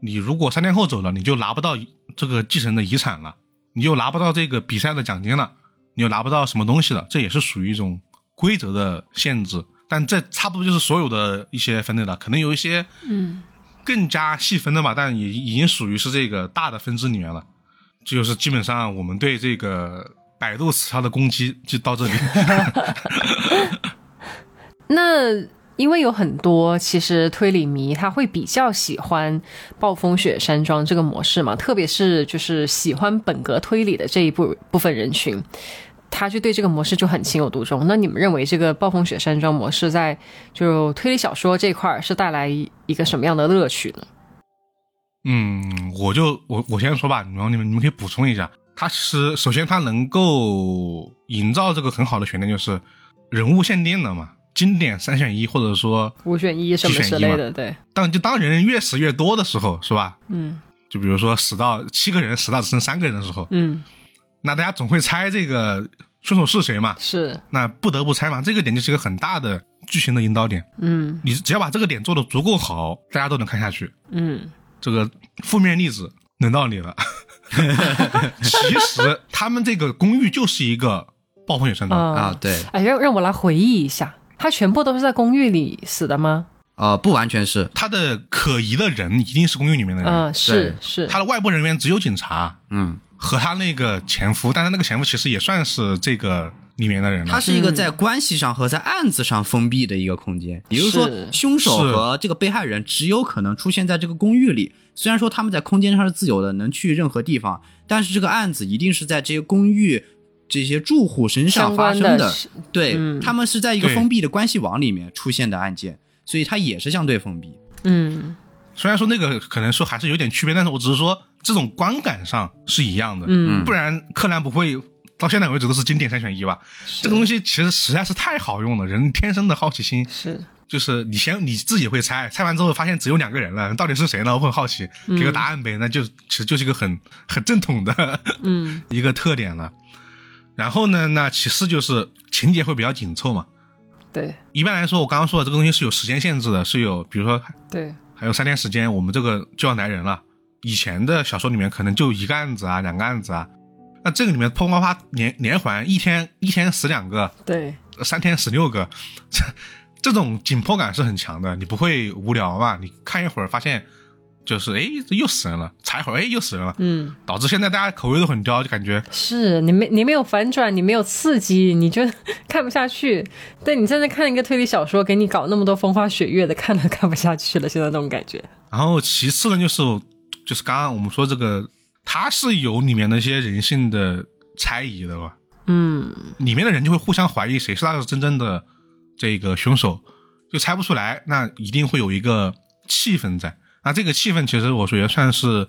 你如果三天后走了，你就拿不到这个继承的遗产了，你就拿不到这个比赛的奖金了。你又拿不到什么东西了，这也是属于一种规则的限制。但这差不多就是所有的一些分类了，可能有一些嗯更加细分的吧，但也已经属于是这个大的分支里面了。这就是基本上我们对这个百度词条的攻击就到这里。那因为有很多其实推理迷他会比较喜欢暴风雪山庄这个模式嘛，特别是就是喜欢本格推理的这一部部分人群，他就对这个模式就很情有独钟。那你们认为这个暴风雪山庄模式在就推理小说这块是带来一个什么样的乐趣呢？嗯，我就我我先说吧，然后你们你们可以补充一下。它其实首先它能够营造这个很好的悬念，就是人物限定的嘛，经典三选一，或者说五选一什么之类的，对，当就当人越死越多的时候，是吧？嗯。就比如说死到七个人，死到只剩三个人的时候，嗯，那大家总会猜这个凶手是谁嘛？是，那不得不猜嘛，这个点就是一个很大的剧情的引导点。嗯。你只要把这个点做的足够好，大家都能看下去。嗯。这个负面例子轮到你了。其实他们这个公寓就是一个暴风雪山庄，啊啊，对，哎，让让我来回忆一下，他全部都是在公寓里死的吗？呃，不完全是，他的可疑的人一定是公寓里面的人，嗯，是是，他的外部人员只有警察嗯，和他那个前夫，但是那个前夫其实也算是这个里面的人了。它是一个在关系上和在案子上封闭的一个空间。也就是说，凶手和这个被害人只有可能出现在这个公寓里。虽然说他们在空间上是自由的，能去任何地方，但是这个案子一定是在这些公寓这些住户身上发生的。的对，嗯他们是在一个封闭的关系网里面出现的案件，所以它也是相对封闭。嗯虽然说那个可能说还是有点区别，但是我只是说这种观感上是一样的。嗯不然柯南不会到现在为止都是经典三选一吧？这个东西其实实在是太好用了，人天生的好奇心是，就是你先你自己会猜，猜完之后发现只有两个人了，到底是谁呢？我很好奇，给个答案呗，那就其实就是一个很很正统的嗯 一个特点了。然后呢，那其次就是情节会比较紧凑嘛。对一般来说，我刚刚说的这个东西是有时间限制的，是有比如说对，还有三天时间，我们这个就要来人了。以前的小说里面可能就一个案子啊，两个案子啊，那这个里面啪啪啪连连环，一天一天死两个，对，三天死六个，这这种紧迫感是很强的，你不会无聊吧？你看一会儿发现就是哎又死人了，查一会儿哎又死人了，嗯，导致现在大家口味都很刁，就感觉是你没你没有反转，你没有刺激，你就 看不下去。对你在那看一个推理小说，给你搞那么多风花雪月的，看都看不下去了。现在那种感觉，然后其次呢，就是就是刚刚我们说这个，它是有里面的一些人性的猜疑的吧？嗯里面的人就会互相怀疑谁是那个真正的这个凶手，就猜不出来，那一定会有一个气氛在。那这个气氛其实我觉得算是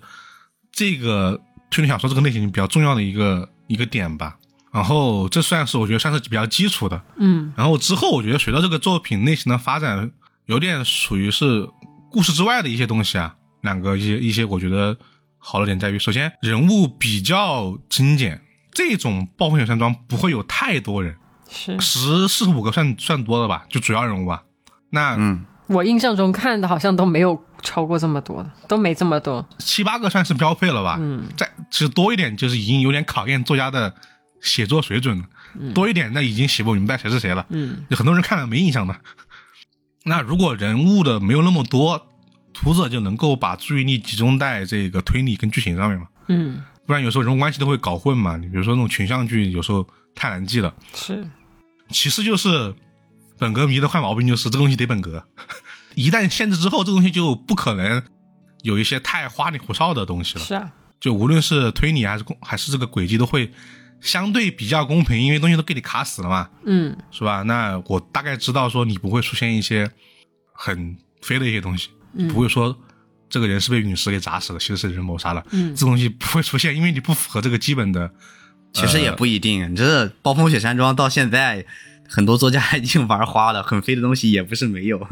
这个推理小说这个类型比较重要的一个一个点吧。然后这算是我觉得算是比较基础的。嗯然后之后我觉得随着这个作品类型的发展，有点属于是故事之外的一些东西啊。两个一些一些我觉得好的点在于，首先人物比较精简，这种暴风雪山庄不会有太多人，是十四五个算算多了吧，就主要人物吧。那嗯，我印象中看的好像都没有超过这么多的，都没这么多。七八个算是标配了吧。嗯，再其实多一点就是已经有点考验作家的写作水准了。多一点那已经写不明白谁是谁了。嗯有很多人看了没印象的。那如果人物的没有那么多，读者就能够把注意力集中在这个推理跟剧情上面嘛。嗯，不然有时候人物关系都会搞混嘛。你比如说那种群像剧，有时候太难记了。是其次就是本格迷的坏毛病，就是这个东西得本格，一旦限制之后，这个东西就不可能有一些太花里胡哨的东西了。是啊，就无论是推理还是公还是这个轨迹都会相对比较公平，因为东西都给你卡死了嘛，嗯是吧？那我大概知道说你不会出现一些很飞的一些东西，不会说这个人是被陨石给砸死了，其实是人谋杀了，嗯这东西不会出现，因为你不符合这个基本的。其实也不一定，你这暴风雪山庄到现在，很多作家已经玩花了，很飞的东西也不是没有。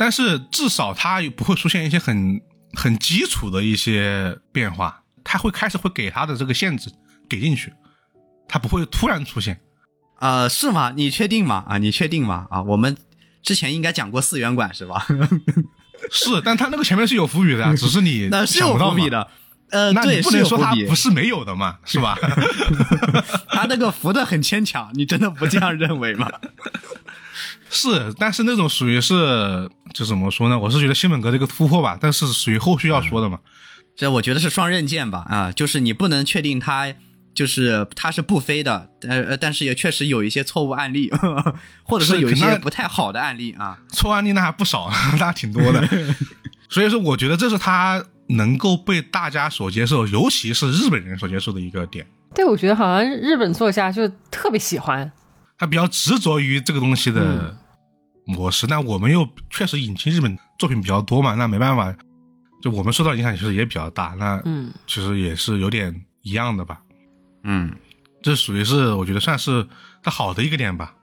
但是至少它不会出现一些很很基础的一些变化，它会开始会给它的这个限制给进去，它不会突然出现。呃，是吗？你确定吗？啊，你确定吗？啊，我们之前应该讲过四元馆是吧？是，但它那个前面是有伏笔的，只是你那是有想不到嘛伏笔。的。呃，对，那你不能说它不。是没有的嘛，是吧？他那个伏的很牵强，你真的不这样认为吗？是，但是那种属于是就怎么说呢？我是觉得新本格这个突破吧，但是属于后续要说的嘛。这我觉得是双刃剑吧，啊，就是你不能确定它就是它是不飞的，呃，呃但是也确实有一些错误案例，或者是有一些不太好的案例啊。错案例那还不少，那还挺多的。所以说，我觉得这是他能够被大家所接受，尤其是日本人所接受的一个点。对，我觉得好像日本作家就特别喜欢。他比较执着于这个东西的模式，那我们又确实引进日本作品比较多嘛，那没办法，就我们受到影响其实也比较大，那嗯其实也是有点一样的吧。嗯，这属于是我觉得算是它好的一个点吧，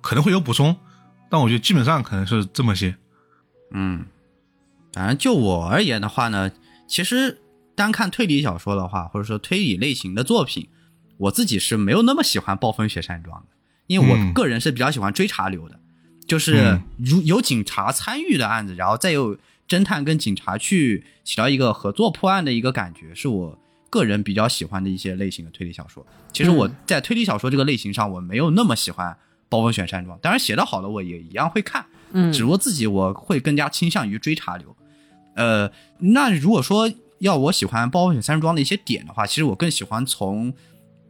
可能会有补充，但我觉得基本上可能是这么些。嗯，反正就我而言的话呢，其实单看推理小说的话，或者说推理类型的作品，我自己是没有那么喜欢《暴风雪山庄》的，因为我嗯个人是比较喜欢追查流的，就是嗯如有警察参与的案子，然后再有侦探跟警察去起到一个合作破案的一个感觉，是我个人比较喜欢的一些类型的推理小说。其实我嗯在推理小说这个类型上，我没有那么喜欢《暴风雪山庄》，当然写的好的我也一样会看。嗯只不过自己我会更加倾向于追查流。呃，那如果说要我喜欢《暴风雪山庄》的一些点的话，其实我更喜欢从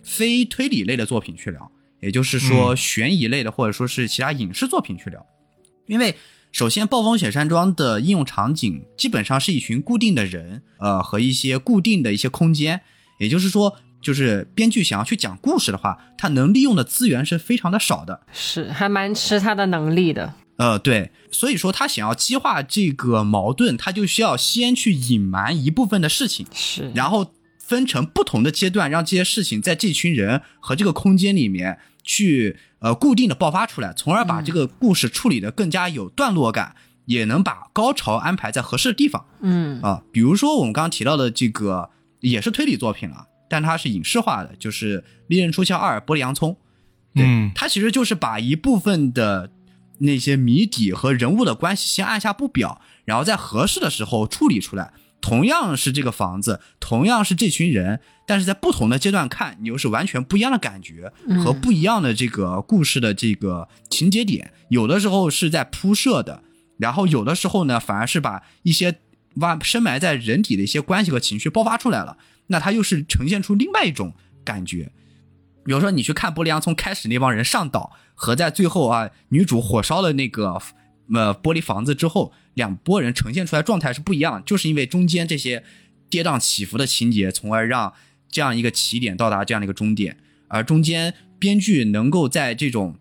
非推理类的作品去聊，也就是说悬疑类的或者说是其他影视作品去聊。因为首先，《暴风雪山庄》的应用场景基本上是一群固定的人，呃，和一些固定的一些空间，也就是说。就是编剧想要去讲故事的话，他能利用的资源是非常的少的。是还蛮吃他的能力的。呃，对，所以说他想要激化这个矛盾，他就需要先去隐瞒一部分的事情，是，然后分成不同的阶段，让这些事情在这群人和这个空间里面去呃固定的爆发出来，从而把这个故事处理的更加有段落感，也能把高潮安排在合适的地方嗯啊。比如说我们刚刚提到的这个也是推理作品了，但它是影视化的，就是《利刃出鞘二：玻璃洋葱》。对嗯它其实就是把一部分的那些谜底和人物的关系先按下不表，然后在合适的时候处理出来。同样是这个房子，同样是这群人，但是在不同的阶段看，你又是完全不一样的感觉和不一样的这个故事的这个情节点。有的时候是在铺设的，然后有的时候呢，反而是把一些挖深埋在人体的一些关系和情绪爆发出来了。那它又是呈现出另外一种感觉。比如说，你去看《玻璃洋葱》开始那帮人上岛，和在最后啊女主火烧了那个呃玻璃房子之后，两拨人呈现出来状态是不一样的，就是因为中间这些跌宕起伏的情节，从而让这样一个起点到达这样的一个终点，而中间编剧能够在这种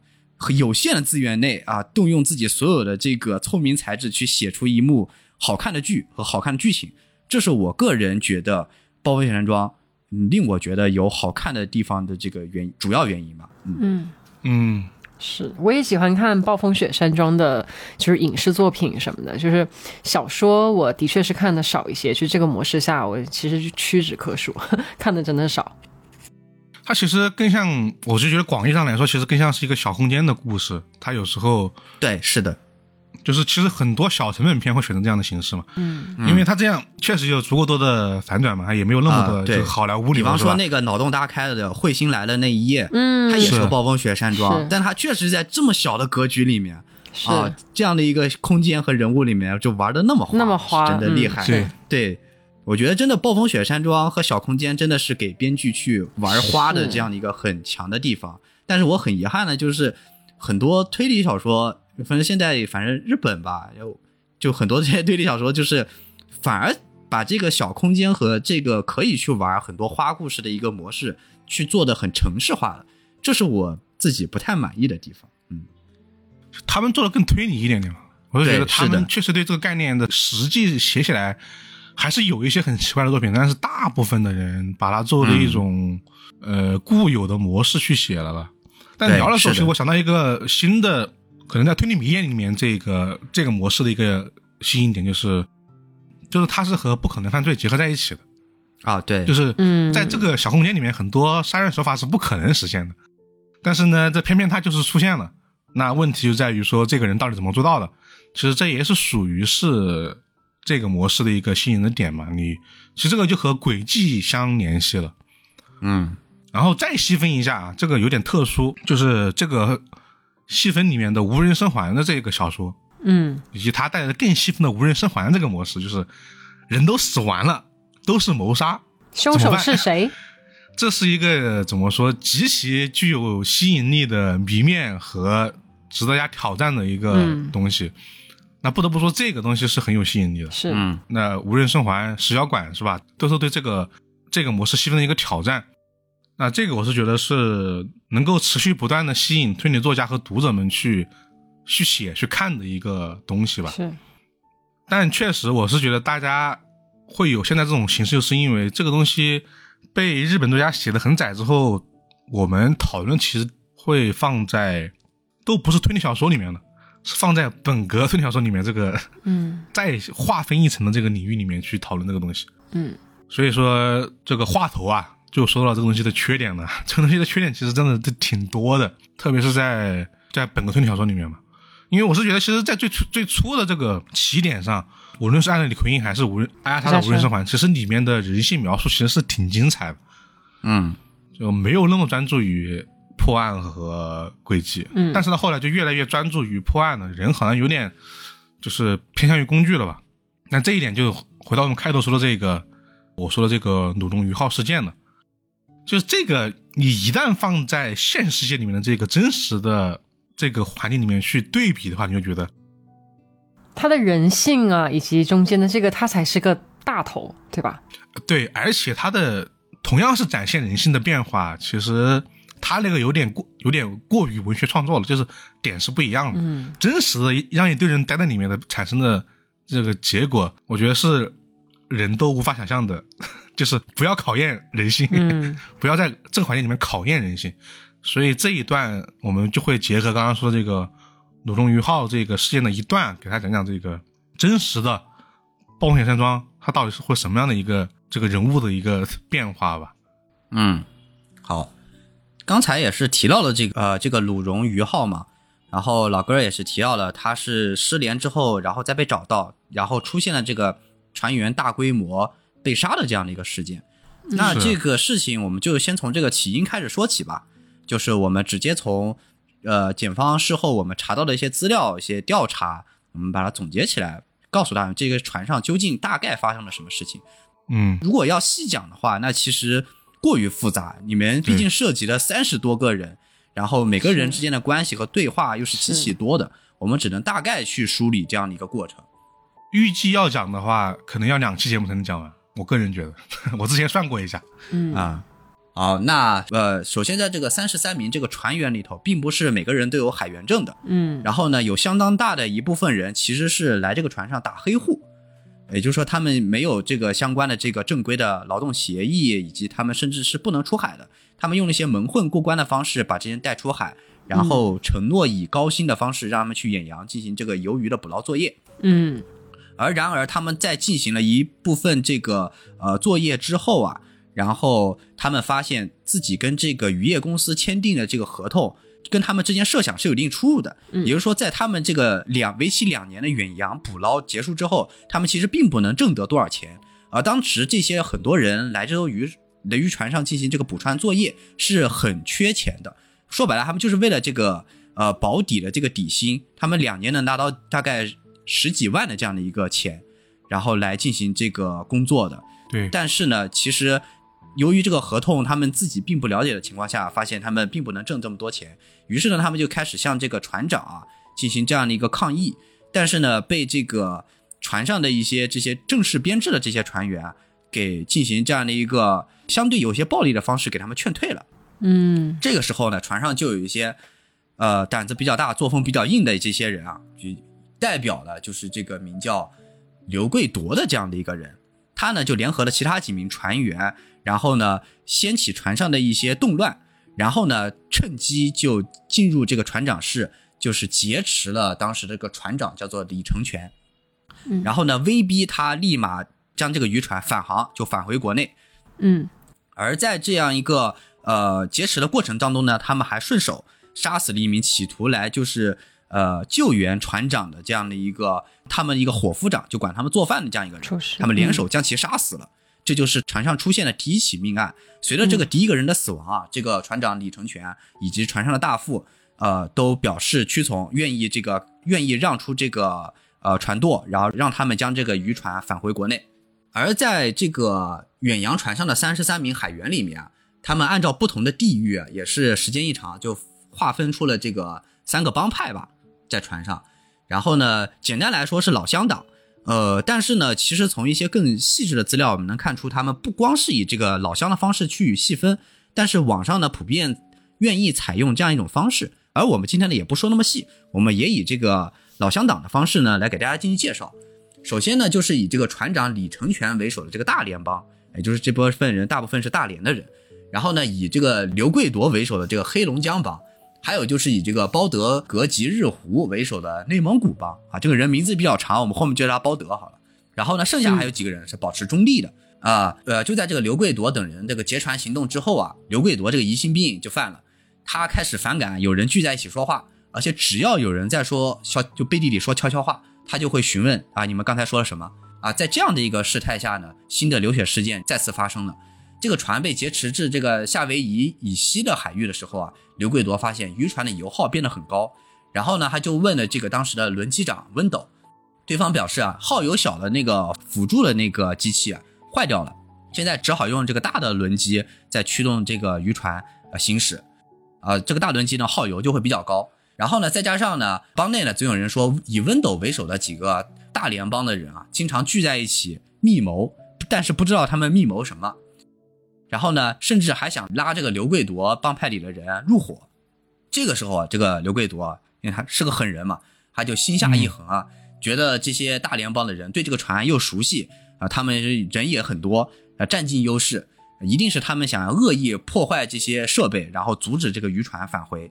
有限的资源内啊，动用自己所有的这个聪明才智去写出一幕好看的剧和好看的剧情，这是我个人觉得《暴风雪山庄》嗯令我觉得有好看的地方的这个原主要原因吧。嗯嗯。嗯，是，我也喜欢看《暴风雪山庄》的，就是影视作品什么的。就是小说，我的确是看的少一些。就这个模式下，我其实屈指可数，看的真的少。它其实更像，我就觉得广义上来说，其实更像是一个小空间的故事。它有时候对，是的，就是其实很多小成本片会选择这样的形式嘛，嗯因为它这样确实有足够多的反转嘛，也没有那么多就好莱坞里比方？说那个脑洞大开的《彗星来了》那一夜，嗯，它也是个暴风雪山庄，但它确实在这么小的格局里面、啊，这样的一个空间和人物里面就玩的那么花，那么花真的厉害。嗯对对，我觉得真的暴风雪山庄和小空间真的是给编剧去玩花的这样的一个很强的地方。但是我很遗憾的就是，很多推理小说，反正现在反正日本吧，有就很多这些推理小说就是反而把这个小空间和这个可以去玩很多花故事的一个模式去做的很城市化了，这是我自己不太满意的地方。嗯，他们做的更推理一点点嘛，我就觉得他们确实对这个概念的实际写起来还是有一些很奇怪的作品，但是大部分的人把它作为一种、呃固有的模式去写了吧。但聊的时候，其实我想到一个新的，可能在推理迷业里面这个这个模式的一个吸引点就是，就是它是和不可能犯罪结合在一起的。啊，对，就是嗯在这个小空间里面，很多杀人手法是不可能实现的，但是呢，这偏偏它就是出现了。那问题就在于说，这个人到底怎么做到的？其实这也是属于是这个模式的一个吸引的点嘛。你其实这个就和轨迹相联系了。嗯然后再细分一下啊，这个有点特殊，就是这个细分里面的无人生还的这个小说，嗯以及它带来的更细分的无人生还这个模式，就是人都死完了，都是谋杀，凶手是谁？这是一个怎么说极其具有吸引力的谜面和值得大家挑战的一个嗯东西。那不得不说，这个东西是很有吸引力的。是，嗯那无人生还、石小馆是吧，都是对这个这个模式细分的一个挑战。那这个我是觉得是能够持续不断的吸引推理作家和读者们去去写、去看的一个东西吧。是，但确实，我是觉得大家会有现在这种形式，就是因为这个东西被日本作家写的很窄之后，我们讨论其实会放在都不是推理小说里面的，是放在本格推理小说里面这个嗯 再划分一层的这个领域里面去讨论这个东西。嗯所以说，这个话头啊，就说到这个东西的缺点了。这个东西的缺点其实真的是挺多的，特别是在在本格推理小说里面嘛。因为我是觉得，其实，在最初最初的这个起点上，无论是按照李奎英还是无人阿亚塔的无人生还，其实里面的人性描述其实是挺精彩的，嗯就没有那么专注于破案和轨迹。嗯但是呢，后来就越来越专注于破案了，人好像有点就是偏向于工具了吧？那这一点就回到我们开头说的这个，我说的这个鲁东鱼号事件了，就是这个你一旦放在现实世界里面的这个真实的这个环境里面去对比的话，你就觉得他的人性啊，以及中间的这个，他才是个大头，对吧？对，而且他的同样是展现人性的变化，其实他那个有点过有点过于文学创作了，就是点是不一样的。嗯真实的让一堆人待在里面的产生的这个结果，我觉得是人都无法想象的，就是不要考验人性，嗯 不要在这个环境里面考验人性。所以这一段我们就会结合刚刚说的这个鲁中鱼号这个事件的一段，给他讲讲这个真实的暴风雪山庄它到底是会什么样的一个这个人物的一个变化吧。嗯，好，刚才也是提到了这个呃这个鲁荣鱼号嘛，然后老哥儿也是提到了他是失联之后，然后再被找到，然后出现了这个船员大规模被杀的这样的一个事件。那这个事情我们就先从这个起因开始说起吧，就是我们直接从呃检方事后我们查到的一些资料、一些调查，我们把它总结起来，告诉大家这个船上究竟大概发生了什么事情。嗯，如果要细讲的话，那其实过于复杂。你们毕竟涉及了三十多个人，然后每个人之间的关系和对话又是极其多的，我们只能大概去梳理这样的一个过程。预计要讲的话，可能要两期节目才能讲完。我个人觉得，我之前算过一下，嗯啊。好，那呃，首先在这个三十三名这个船员里头，并不是每个人都有海员证的。嗯然后呢，有相当大的一部分人其实是来这个船上打黑户，也就是说，他们没有这个相关的这个正规的劳动协议，以及他们甚至是不能出海的。他们用了一些蒙混过关的方式把这些人带出海，然后承诺以高薪的方式让他们去远洋进行这个鱿鱼的捕捞作业。嗯而然而，他们在进行了一部分这个呃作业之后啊，然后他们发现自己跟这个渔业公司签订的这个合同，跟他们之间设想是有一定出入的。嗯也就是说，在他们这个两为期两年的远洋捕捞结束之后，他们其实并不能挣得多少钱。而当时这些很多人来这艘渔的渔船上进行这个捕船作业是很缺钱的。说白了，他们就是为了这个呃保底的这个底薪，他们两年能拿到大概十几万的这样的一个钱，然后来进行这个工作的。对，但是呢，其实由于这个合同他们自己并不了解的情况下，发现他们并不能挣这么多钱，于是呢，他们就开始向这个船长啊进行这样的一个抗议。但是呢，被这个船上的一些这些正式编制的这些船员啊给进行这样的一个相对有些暴力的方式给他们劝退了。嗯这个时候呢，船上就有一些呃胆子比较大、作风比较硬的这些人啊，就代表了就是这个名叫刘贵铎的这样的一个人，他呢就联合了其他几名船员，然后呢掀起船上的一些动乱，然后呢趁机就进入这个船长室，就是劫持了当时这个船长叫做李成全，嗯。然后呢威逼他立马将这个渔船返航，就返回国内。嗯。而在这样一个呃劫持的过程当中呢，他们还顺手杀死了一名企图来就是呃救援船长的这样的一个他们一个伙夫长，就管他们做饭的这样一个人他们联手将其杀死了。这就是船上出现的第一起命案。随着这个第一个人的死亡啊，这个船长李成全以及船上的大副，呃，都表示屈从，愿意这个愿意让出这个呃船舵，然后让他们将这个渔船返回国内。而在这个远洋船上的三十三名海员里面啊，他们按照不同的地域啊，也是时间一长就划分出了这个三个帮派吧，在船上。然后呢，简单来说是老乡党。呃，但是呢，其实从一些更细致的资料，我们能看出，他们不光是以这个老乡的方式去细分，但是网上呢普遍愿意采用这样一种方式。而我们今天呢也不说那么细，我们也以这个老乡党的方式呢来给大家进行介绍。首先呢，就是以这个船长李成全为首的这个大连帮，也就是这部分人大部分是大连的人。然后呢，以这个刘贵铎为首的这个黑龙江帮，还有就是以这个包德格吉日湖为首的内蒙古帮啊，这个人名字比较长，我们后面就叫他包德好了。然后呢，剩下还有几个人是保持中立的啊、呃，就在这个刘贵铎等人这个劫船行动之后啊，刘贵铎这个疑心病就犯了，他开始反感有人聚在一起说话，而且只要有人在说悄就背地里说悄悄话，他就会询问啊你们刚才说了什么啊？在这样的一个事态下呢，新的流血事件再次发生了。这个船被劫持至这个夏威夷以西的海域的时候啊，刘贵铎发现渔船的油耗变得很高，然后呢，他就问了这个当时的轮机长温斗，对方表示啊，耗油小的那个辅助的那个机器啊坏掉了，现在只好用这个大的轮机在驱动这个渔船呃行驶，啊、这个大轮机呢耗油就会比较高。然后呢，再加上呢，帮内呢总有人说以温斗为首的几个大联邦的人啊，经常聚在一起密谋，但是不知道他们密谋什么。然后呢，甚至还想拉这个刘贵夺帮派里的人入伙。这个时候啊，这个刘贵夺啊，因为他是个狠人嘛，他就心下一横啊，觉得这些大联邦的人对这个船又熟悉啊，他们人也很多，啊，占尽优势，一定是他们想要恶意破坏这些设备，然后阻止这个渔船返回。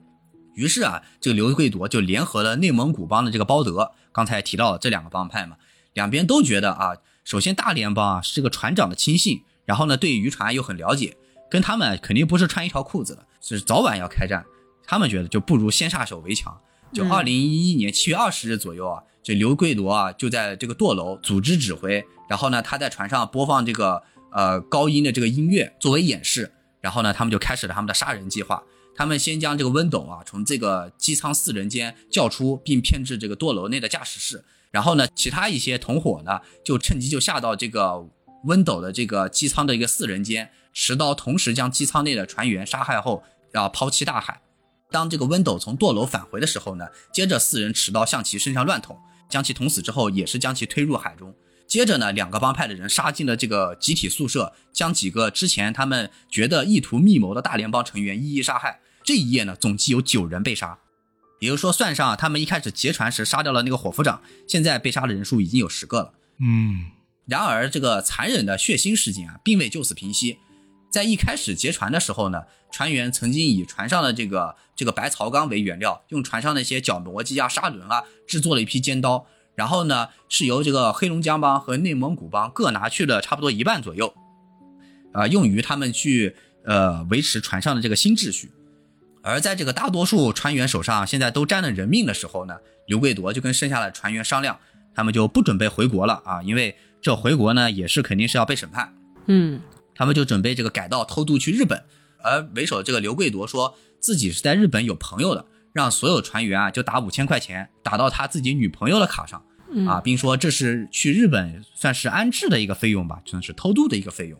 于是啊，这个刘贵夺就联合了内蒙古帮的这个包德，刚才提到了这两个帮派嘛，两边都觉得啊，首先大联邦啊是这个船长的亲信，然后呢对渔船又很了解，跟他们肯定不是穿一条裤子的，是早晚要开战。他们觉得就不如先下手为强。就嗯二零一一年七月二十日左右啊，这刘贵铎啊就在这个舵楼组织指挥，然后呢他在船上播放这个呃高音的这个音乐作为演示，然后呢他们就开始了他们的杀人计划。他们先将这个温斗啊从这个机舱四人间叫出，并骗至这个舵楼内的驾驶室。然后呢，其他一些同伙呢就趁机就下到这个温斗的这个机舱的一个四人间，持刀同时将机舱内的船员杀害后，要抛弃大海。当这个温斗从舵楼返回的时候呢，接着四人持刀向其身上乱捅，将其捅死之后，也是将其推入海中。接着呢，两个帮派的人杀进了这个集体宿舍，将几个之前他们觉得意图密谋的大联邦成员一一杀害。这一夜呢，总计有九人被杀，也就是说，算上他们一开始劫船时杀掉了那个伙夫长，现在被杀的人数已经有十个了。嗯然而，这个残忍的血腥事件啊，并未就此平息。在一开始劫船的时候呢，船员曾经以船上的这个这个白槽钢为原料，用船上那些绞磨机啊、砂轮啊，制作了一批尖刀。然后呢，是由这个黑龙江帮和内蒙古帮各拿去了差不多一半左右，啊、用于他们去呃维持船上的这个新秩序。而在这个大多数船员手上现在都沾了人命的时候呢，刘贵铎就跟剩下的船员商量，他们就不准备回国了啊，因为这回国呢也是肯定是要被审判，嗯他们就准备这个改道偷渡去日本。而为首的这个刘贵夺说自己是在日本有朋友的，让所有船员啊就打五千块钱打到他自己女朋友的卡上嗯啊，并说这是去日本算是安置的一个费用吧，算是偷渡的一个费用。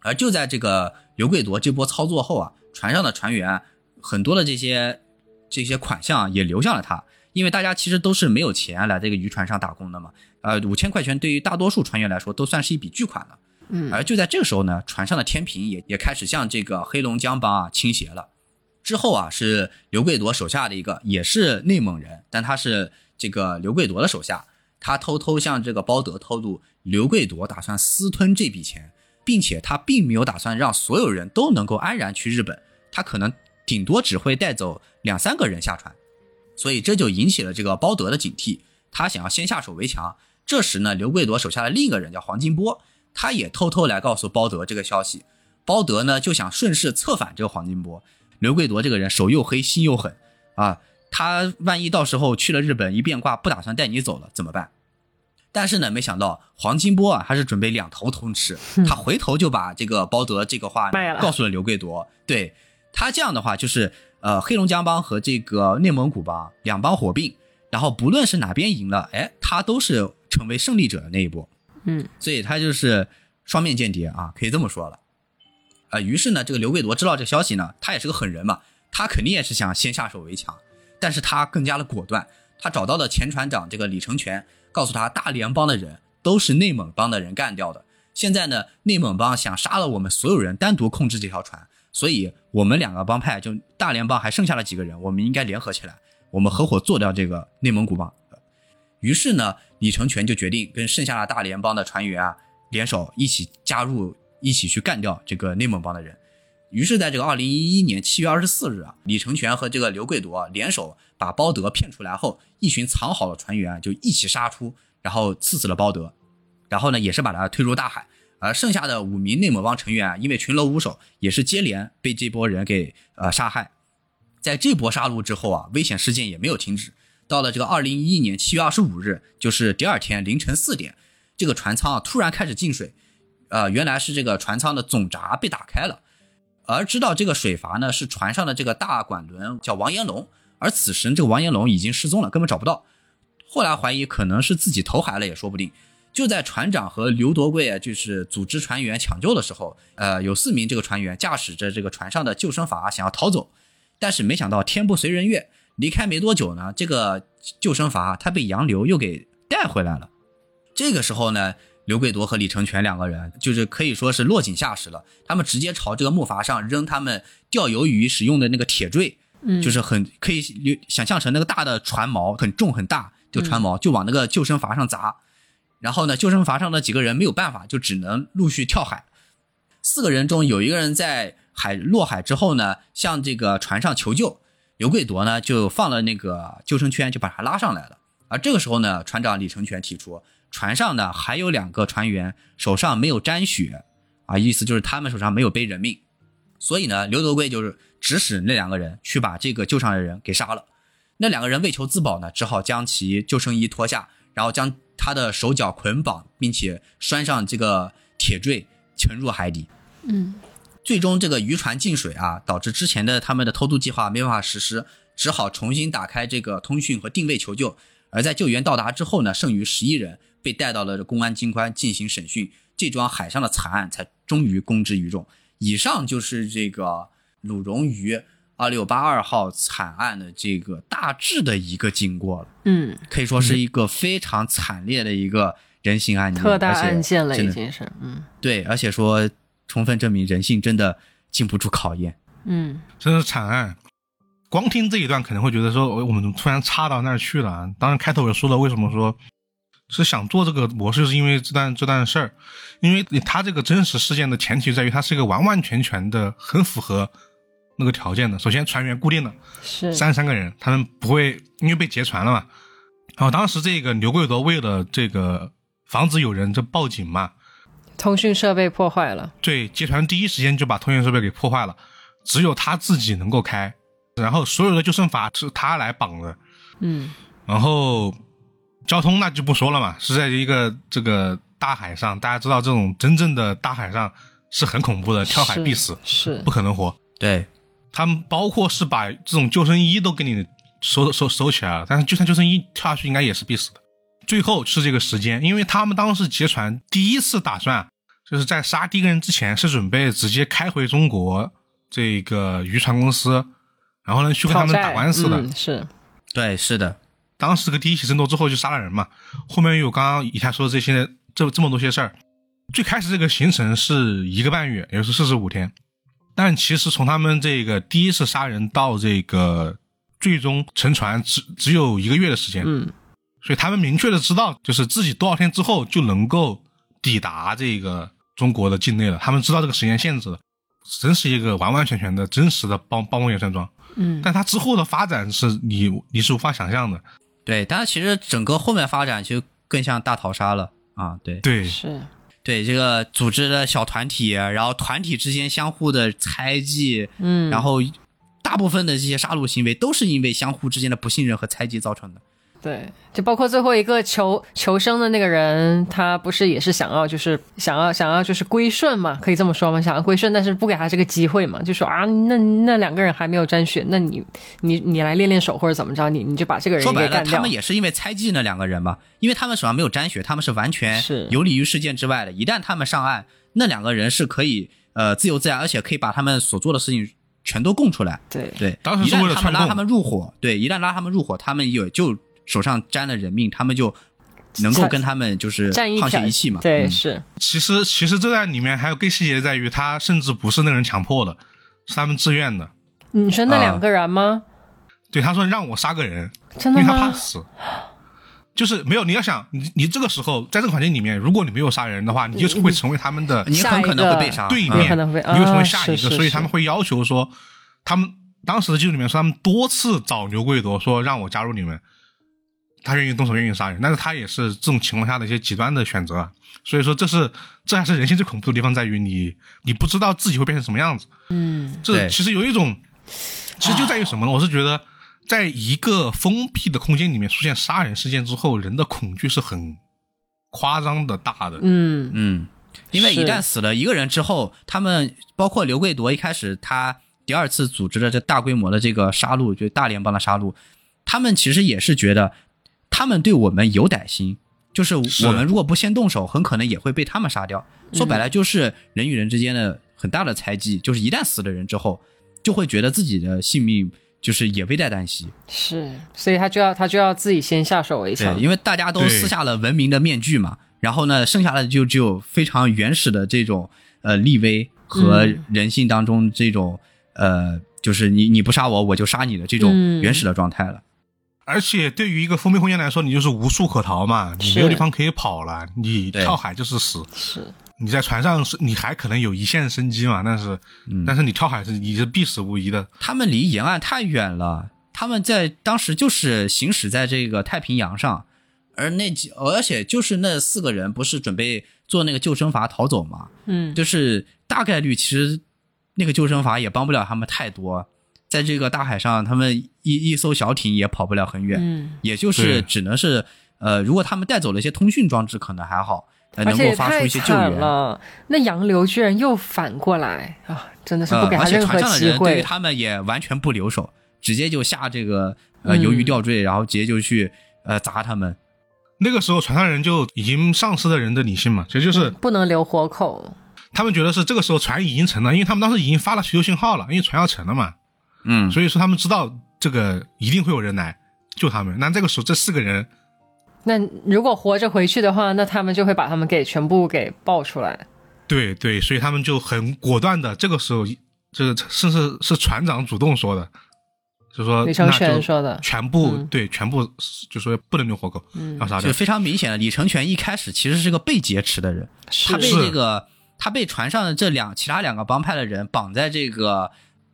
而就在这个刘贵夺这波操作后啊，船上的船员啊很多的这些这些款项啊也流向了他，因为大家其实都是没有钱来这个渔船上打工的嘛。呃，五千块钱对于大多数船员来说都算是一笔巨款了。嗯，而就在这个时候呢，船上的天平也也开始向这个黑龙江帮啊倾斜了。之后啊，是刘贵铎手下的一个，也是内蒙人，但他是这个刘贵铎的手下。他偷偷向这个包德透露，刘贵铎打算私吞这笔钱，并且他并没有打算让所有人都能够安然去日本，他可能顶多只会带走两三个人下船。所以这就引起了这个包德的警惕，他想要先下手为强。这时呢，刘贵铎手下的另一个人叫黄金波，他也偷偷来告诉包德这个消息。包德呢就想顺势策反这个黄金波。刘贵铎这个人手又黑心又狠啊，他万一到时候去了日本一变卦不打算带你走了怎么办？但是呢，没想到黄金波啊，他是准备两头通吃，他回头就把这个包德这个话告诉了刘贵铎。对他这样的话，就是呃，黑龙江帮和这个内蒙古帮两帮火并，然后不论是哪边赢了，哎，他都是成为胜利者的那一波。嗯，所以他就是双面间谍啊，可以这么说了。呃，于是呢，这个刘贵铎知道这个消息呢，他也是个狠人嘛，他肯定也是想先下手为强，但是他更加的果断，他找到了前船长这个李成全，告诉他大连帮的人都是内蒙帮的人干掉的，现在呢，内蒙帮想杀了我们所有人，单独控制这条船，所以我们两个帮派就大联邦还剩下了几个人，我们应该联合起来，我们合伙做掉这个内蒙古帮。于是呢，李成全就决定跟剩下的大联邦的船员啊联手，一起加入，一起去干掉这个内蒙帮的人。于是，在这个二零一一年七月二十四日啊，李成全和这个刘贵铎联手把包德骗出来后，一群藏好的船员就一起杀出，然后刺死了包德，然后呢，也是把他推入大海。而剩下的五名内蒙帮成员啊，因为群龙无首，也是接连被这波人给呃杀害。在这波杀戮之后啊，危险事件也没有停止。到了这个二零一一年七月二十五日，就是第二天凌晨四点，这个船舱啊突然开始进水，呃，原来是这个船舱的总闸被打开了。而知道这个水阀呢是船上的这个大管轮叫王延龙，而此时这个王延龙已经失踪了，根本找不到。后来怀疑可能是自己投海了也说不定。就在船长和刘夺贵啊，就是组织船员抢救的时候，呃，有四名这个船员驾驶着这个船上的救生筏想要逃走，但是没想到天不遂人愿，离开没多久呢，这个救生筏它被洋流又给带回来了。这个时候呢，刘贵铎和李成全两个人就是可以说是落井下石了，他们直接朝这个木筏上扔他们钓鱿鱼使用的那个铁坠，嗯，就是很可以想象成那个大的船锚，很重很大，这个船锚就往那个救生筏上砸。然后呢，救生筏上的几个人没有办法，就只能陆续跳海。四个人中有一个人在海落海之后呢，向这个船上求救。刘贵铎呢就放了那个救生圈，就把他拉上来了。而这个时候呢，船长李成全提出，船上呢还有两个船员手上没有沾血，啊，意思就是他们手上没有背人命。所以呢，刘德贵就是指使那两个人去把这个救上来的人给杀了。那两个人为求自保呢，只好将其救生衣脱下，然后将他的手脚捆绑，并且拴上这个铁坠，沉入海底。嗯，最终这个渔船进水啊，导致之前的他们的偷渡计划没办法实施，只好重新打开这个通讯和定位求救。而在救援到达之后呢，剩余十一人被带到了公安机关进行审讯，这桩海上的惨案才终于公之于众。以上就是这个鲁荣鱼二六八二号惨案的这个大致的一个经过了，嗯，可以说是一个非常惨烈的一个人性案件，特大案件了，已经是，嗯对，而且说充分证明人性真的经不住考验。嗯真是惨案。光听这一段可能会觉得说，我我们突然插到那儿去了啊？当然开头我说了，为什么说是想做这个模式，就是因为这段这段事儿，因为他这个真实事件的前提在于它是一个完完全全的很符合那个条件的。首先船员固定的是，三十三个人，他们不会因为被劫船了嘛。然后当时这个刘贵德为了这个防止有人这报警嘛，通讯设备破坏了，对，劫船第一时间就把通讯设备给破坏了，只有他自己能够开，然后所有的救生筏是他来绑的，嗯。然后交通那就不说了嘛，是在一个这个大海上，大家知道这种真正的大海上是很恐怖的，跳海必死，是。不可能活。对，他们包括是把这种救生衣都给你收收收起来了，但是就算救生衣跳下去，应该也是必死的。最后是这个时间，因为他们当时劫船第一次打算，就是在杀第一个人之前，是准备直接开回中国这个渔船公司，然后呢去跟他们打官司的。嗯、是，对，是的，当时这个第一起争夺之后就杀了人嘛，后面有刚刚以下说的这些这这么多些事儿。最开始这个行程是一个半月，也就是四十五天，但其实从他们这个第一次杀人到这个最终沉船只只有一个月的时间。嗯，所以他们明确的知道，就是自己多少天之后就能够抵达这个中国的境内了。他们知道这个时间限制了，真是一个完完全全的真实的暴暴风雪山庄。嗯，但他之后的发展是你你是无法想象的。对，但是其实整个后面发展就更像大逃杀了啊！对对，是，对，这个组织的小团体，然后团体之间相互的猜忌，嗯，然后大部分的这些杀戮行为都是因为相互之间的不信任和猜忌造成的。对，就包括最后一个求求生的那个人，他不是也是想要就是想要想要就是归顺嘛，可以这么说吗？想要归顺，但是不给他这个机会嘛，就说啊，那那两个人还没有沾血，那你你你来练练手或者怎么着，你你就把这个人说白了。他们也是因为猜忌那两个人嘛，因为他们手上没有沾血，他们是完全是游离于事件之外的。一旦他们上岸，那两个人是可以呃自由自在，而且可以把他们所做的事情全都供出来。对对，当时是一旦为了串供他们拉他们入伙，对，一旦拉他们入伙，他们也就手上沾了人命，他们就能够跟他们就是沆瀣一气嘛。对，嗯是其实其实这在里面还有更细节在于，他甚至不是那个人强迫的，是他们自愿的。你说那啊两个人吗？对，他说让我杀个人，真的因为他怕吗？死。就是没有，你要想，你你这个时候在这个环境里面，如果你没有杀人的话，你就会成为他们的你很可能会被杀。嗯对面，可能会你会成为啊下一个，是是是所以他们会要求说，他们当时的记录里面说，他们多次找刘贵夺说让我加入你们，他愿意动手，愿意杀人，但是他也是这种情况下的一些极端的选择啊，所以说这是这还是人性最恐怖的地方，在于你你不知道自己会变成什么样子，嗯，这其实有一种，其实就在于什么呢？我是觉得，在一个封闭的空间里面出现杀人事件之后，人的恐惧是很夸张的大的。嗯嗯，因为一旦死了一个人之后，他们包括刘贵夺一开始他第二次组织的这大规模的这个杀戮，就大联邦的杀戮，他们其实也是觉得他们对我们有歹心，就是是我们如果不先动手，很可能也会被他们杀掉。说白了就是人与人之间的很大的猜忌，就是一旦死了人之后，就会觉得自己的性命就是也危在旦夕。是，所以他就要他就要自己先下手为对，强。因为大家都撕下了文明的面具嘛，然后呢，剩下的就只有非常原始的这种呃立威和嗯人性当中这种、呃，就是你你不杀我，我就杀你的这种嗯原始的状态了。而且对于一个封闭空间来说，你就是无处可逃嘛，你没有地方可以跑了，你跳海就是死。是，你在船上是，你还可能有一线生机嘛，但是，嗯。但是你跳海是你是必死无疑的。他们离沿岸太远了，他们在当时就是行驶在这个太平洋上，而那几而且就是那四个人不是准备坐那个救生筏逃走嘛，嗯，就是大概率其实那个救生筏也帮不了他们太多，在这个大海上，他们一一艘小艇也跑不了很远，嗯，也就是只能是呃，如果他们带走了一些通讯装置，可能还好，呃、能够发出一些救援。惨了，那洋流居然又反过来啊！真的是不呃，给他而且任何机船上的人对于。他们也完全不留手，直接就下这个呃嗯鱿鱼吊坠，然后直接就去呃砸他们。那个时候船上人就已经丧失了人的理性嘛，其实就是不能留活口。他们觉得是这个时候船已经沉了，因为他们当时已经发了求救信号了，因为船要沉了嘛，嗯，所以说他们知道这个一定会有人来救他们。那这个时候这四个人那如果活着回去的话，那他们就会把他们给全部给爆出来。对对，所以他们就很果断的，这个时候，这个甚至是船长主动说的，就说李承那就全说的全部、嗯对，全部就说不能留活口，嗯要杀掉。就非常明显的，李承全一开始其实是个被劫持的人，他被是这个他被船上的这两其他两个帮派的人绑在这个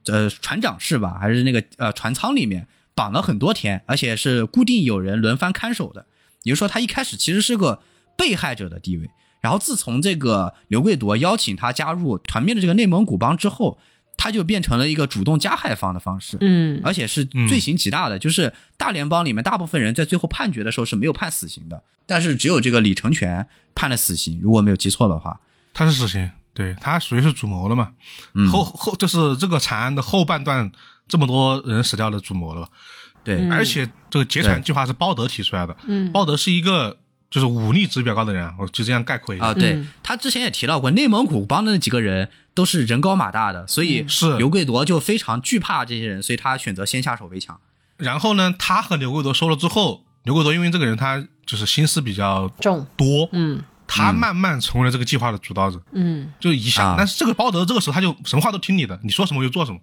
呃船长室吧，还是那个呃船舱里面绑了很多天，而且是固定有人轮番看守的。也就是说，他一开始其实是个被害者的地位。然后自从这个刘贵夺邀请他加入团灭的这个内蒙古帮之后，他就变成了一个主动加害方的方式。嗯，而且是罪行极大的，就是大联邦里面大部分人在最后判决的时候是没有判死刑的，但是只有这个李成全判了死刑，如果没有记错的话。他是死刑，对他属于是主谋了嘛。嗯后后就是这个惨案的后半段，这么多人死掉的主谋了吧？对，嗯而且这个劫船计划是包德提出来的，嗯包德是一个就是武力值比较高的人，我就这样概括一下。啊，对、嗯他之前也提到过，内蒙古帮的那几个人都是人高马大的，所以是刘贵夺就非常惧怕这些人，所以他选择先下手为强。然后呢，他和刘贵夺说了之后，刘贵夺因为这个人他就是心思比较重，多，嗯他慢慢成为了这个计划的主导者，嗯就一下。啊但是这个包德这个时候他就什么话都听你的，你说什么就做什么。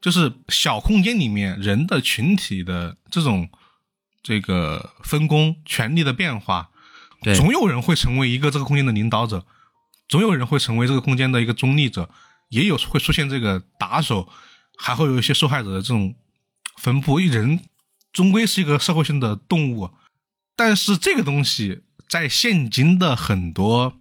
就是小空间里面人的群体的这种这个分工、权力的变化，对总有人会成为一个这个空间的领导者，总有人会成为这个空间的一个中立者，也有会出现这个打手，还会有一些受害者的这种分布。人终归是一个社会性的动物，但是这个东西在现今的很多，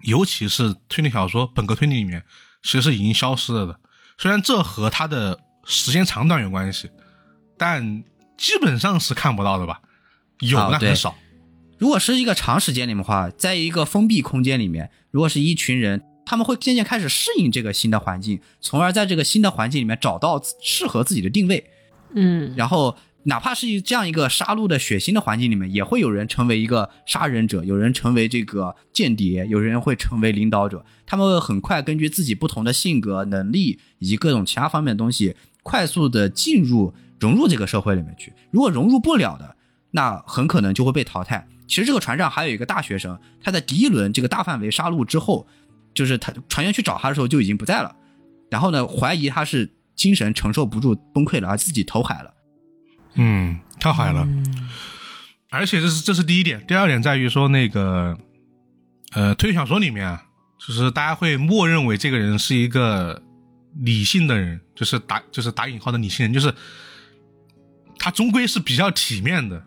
尤其是推理小说、本科推理里面，其实是已经消失了的。虽然这和它的时间长短有关系，但基本上是看不到的吧？有，啊对但很少。如果是一个长时间里面的话，在一个封闭空间里面，如果是一群人，他们会渐渐开始适应这个新的环境，从而在这个新的环境里面找到适合自己的定位。嗯然后，哪怕是这样一个杀戮的血腥的环境里面，也会有人成为一个杀人者，有人成为这个间谍，有人会成为领导者。他们会很快根据自己不同的性格、能力以及各种其他方面的东西，快速的进入融入这个社会里面去。如果融入不了的，那很可能就会被淘汰。其实这个船上还有一个大学生，他在第一轮这个大范围杀戮之后，就是他船员去找他的时候就已经不在了，然后呢，怀疑他是精神承受不住崩溃了，而自己投海了。嗯，跳海了。而且这是这是第一点，第二点在于说那个，呃，推理小说里面啊，就是大家会默认为这个人是一个理性的人，就是打就是打引号的理性人，就是他终归是比较体面的。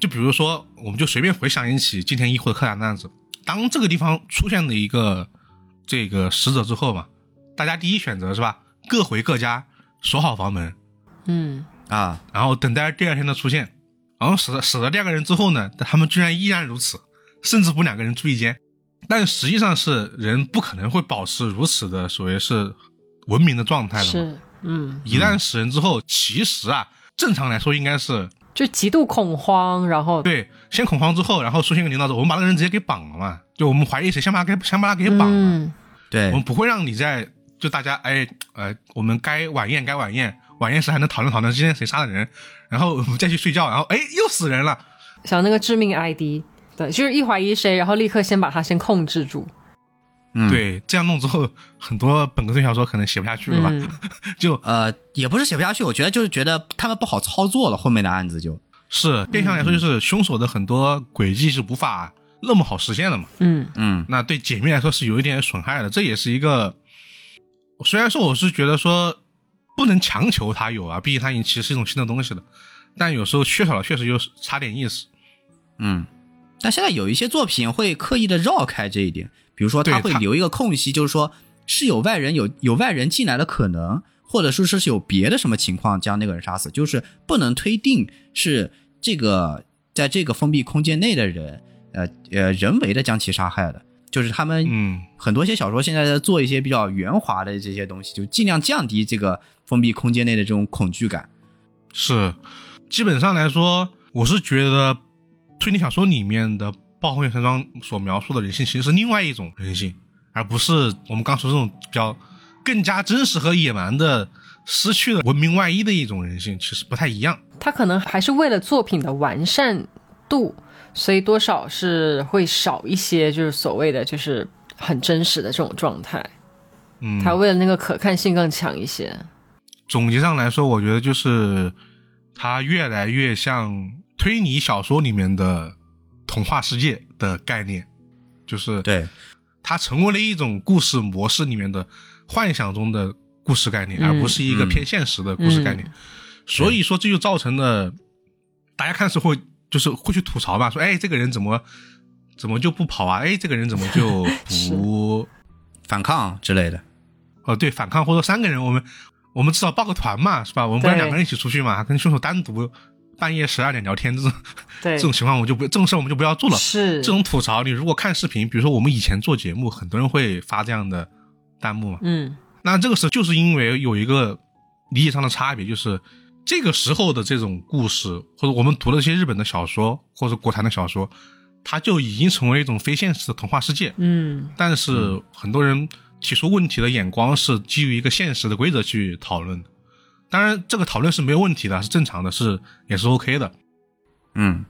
就比如说，我们就随便回想一起金田一或者柯南的案子，当这个地方出现了一个这个死者之后嘛，大家第一选择是吧？各回各家，锁好房门，嗯啊，然后等待第二天的出现。然后死了死了第二个人之后呢，他们居然依然如此，甚至不两个人住一间。但实际上是人不可能会保持如此的所谓是文明的状态的嘛。是嗯，一旦死人之后，其实啊，正常来说应该是就极度恐慌，然后对先恐慌之后，然后出现个领导者，我们把那个人直接给绑了嘛。就我们怀疑谁，先把他给先把他给绑了。嗯对我们不会让你在就大家哎呃，我们该晚宴该晚宴，晚宴时还能讨论讨论今天谁杀了人，然后我们再去睡觉，然后哎又死人了。想那个致命 ID，对，就是一怀疑谁，然后立刻先把他先控制住，嗯，对，这样弄之后，很多本格推小说可能写不下去了吧？嗯 就呃，也不是写不下去，我觉得就是觉得他们不好操作了，后面的案子就是变相来说，就是凶手的很多轨迹是无法那么好实现的嘛。嗯嗯那对解密来说是有一点损害的，这也是一个。虽然说我是觉得说不能强求他有啊，毕竟他已经其实是一种新的东西了，但有时候缺少了确实就是差点意思。嗯。但现在有一些作品会刻意的绕开这一点，比如说他会留一个空隙，就是说是有外人有有外人进来的可能，或者说是是有别的什么情况将那个人杀死，就是不能推定是这个在这个封闭空间内的人，呃呃人为的将其杀害的，就是他们嗯，很多些小说现在在做一些比较圆滑的这些东西，就尽量降低这个封闭空间内的这种恐惧感。是，基本上来说，我是觉得推理小说里面的暴风雪山庄所描述的人性，其实是另外一种人性，而不是我们刚说这种比较更加真实和野蛮的、失去了文明外衣的一种人性，其实不太一样。他可能还是为了作品的完善度，所以多少是会少一些，就是所谓的就是很真实的这种状态。嗯，他为了那个可看性更强一些。总结上来说，我觉得就是它越来越像推理小说里面的童话世界的概念，就是对，它成为了一种故事模式里面的幻想中的故事概念，嗯而不是一个偏现实的故事概念。所以说，这就造成了大家看是会就是会去吐槽吧，说哎，这个人怎么怎么就不跑啊？哎，这个人怎么就 不反抗之类的。哦对反抗，或者三个人我们我们至少报个团嘛，是吧？我们不能两个人一起出去嘛，跟凶手单独半夜十二点聊天这种对 这种情况，我就不这种事我们就不要做了。是这种吐槽，你如果看视频，比如说我们以前做节目，很多人会发这样的弹幕嘛。嗯那这个时候就是因为有一个理解上的差别，就是这个时候的这种故事，或者我们读了一些日本的小说或者国产的小说，它就已经成为一种非现实的童话世界。嗯但是很多人提出问题的眼光是基于一个现实的规则去讨论的。当然，这个讨论是没有问题的，是正常的，是也是 OK 的。嗯，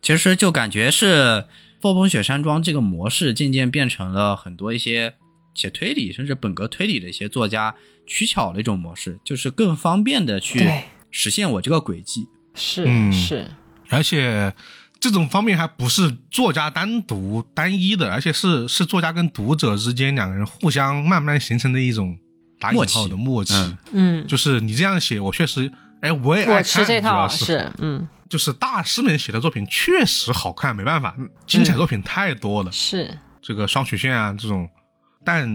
其实就感觉是暴风雪山庄这个模式渐渐变成了很多一些写推理甚至本格推理的一些作家取巧的一种模式，就是更方便的去对实现我这个轨迹。是、嗯是，而且这种方面还不是作家单独单一的，而且是是作家跟读者之间两个人互相慢慢形成的一种打引号的默契。嗯嗯，就是你这样写，我确实，哎，我也爱吃这套是是，嗯，就是大师们写的作品确实好看，没办法，精彩作品太多了。是，这个双曲线啊这种，但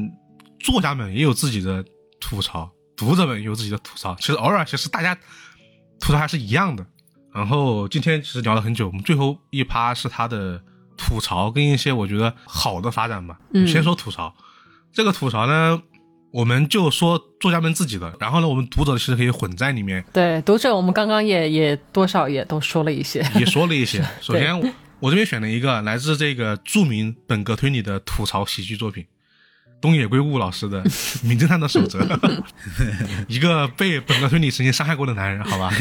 作家们也有自己的吐槽，读者们也有自己的吐槽。其实偶尔其实大家吐槽还是一样的。然后今天其实聊了很久，我们最后一趴是他的吐槽跟一些我觉得好的发展吧。嗯先说吐槽，这个吐槽呢，我们就说作家们自己的，然后呢，我们读者其实可以混在里面，对读者，我们刚刚也也多少也都说了一些，也说了一些。首先，我这边选了一个来自这个著名本格推理的吐槽喜剧作品，东野圭吾老师的 《名侦探的守则》，一个被本格推理曾经伤害过的男人，好吧？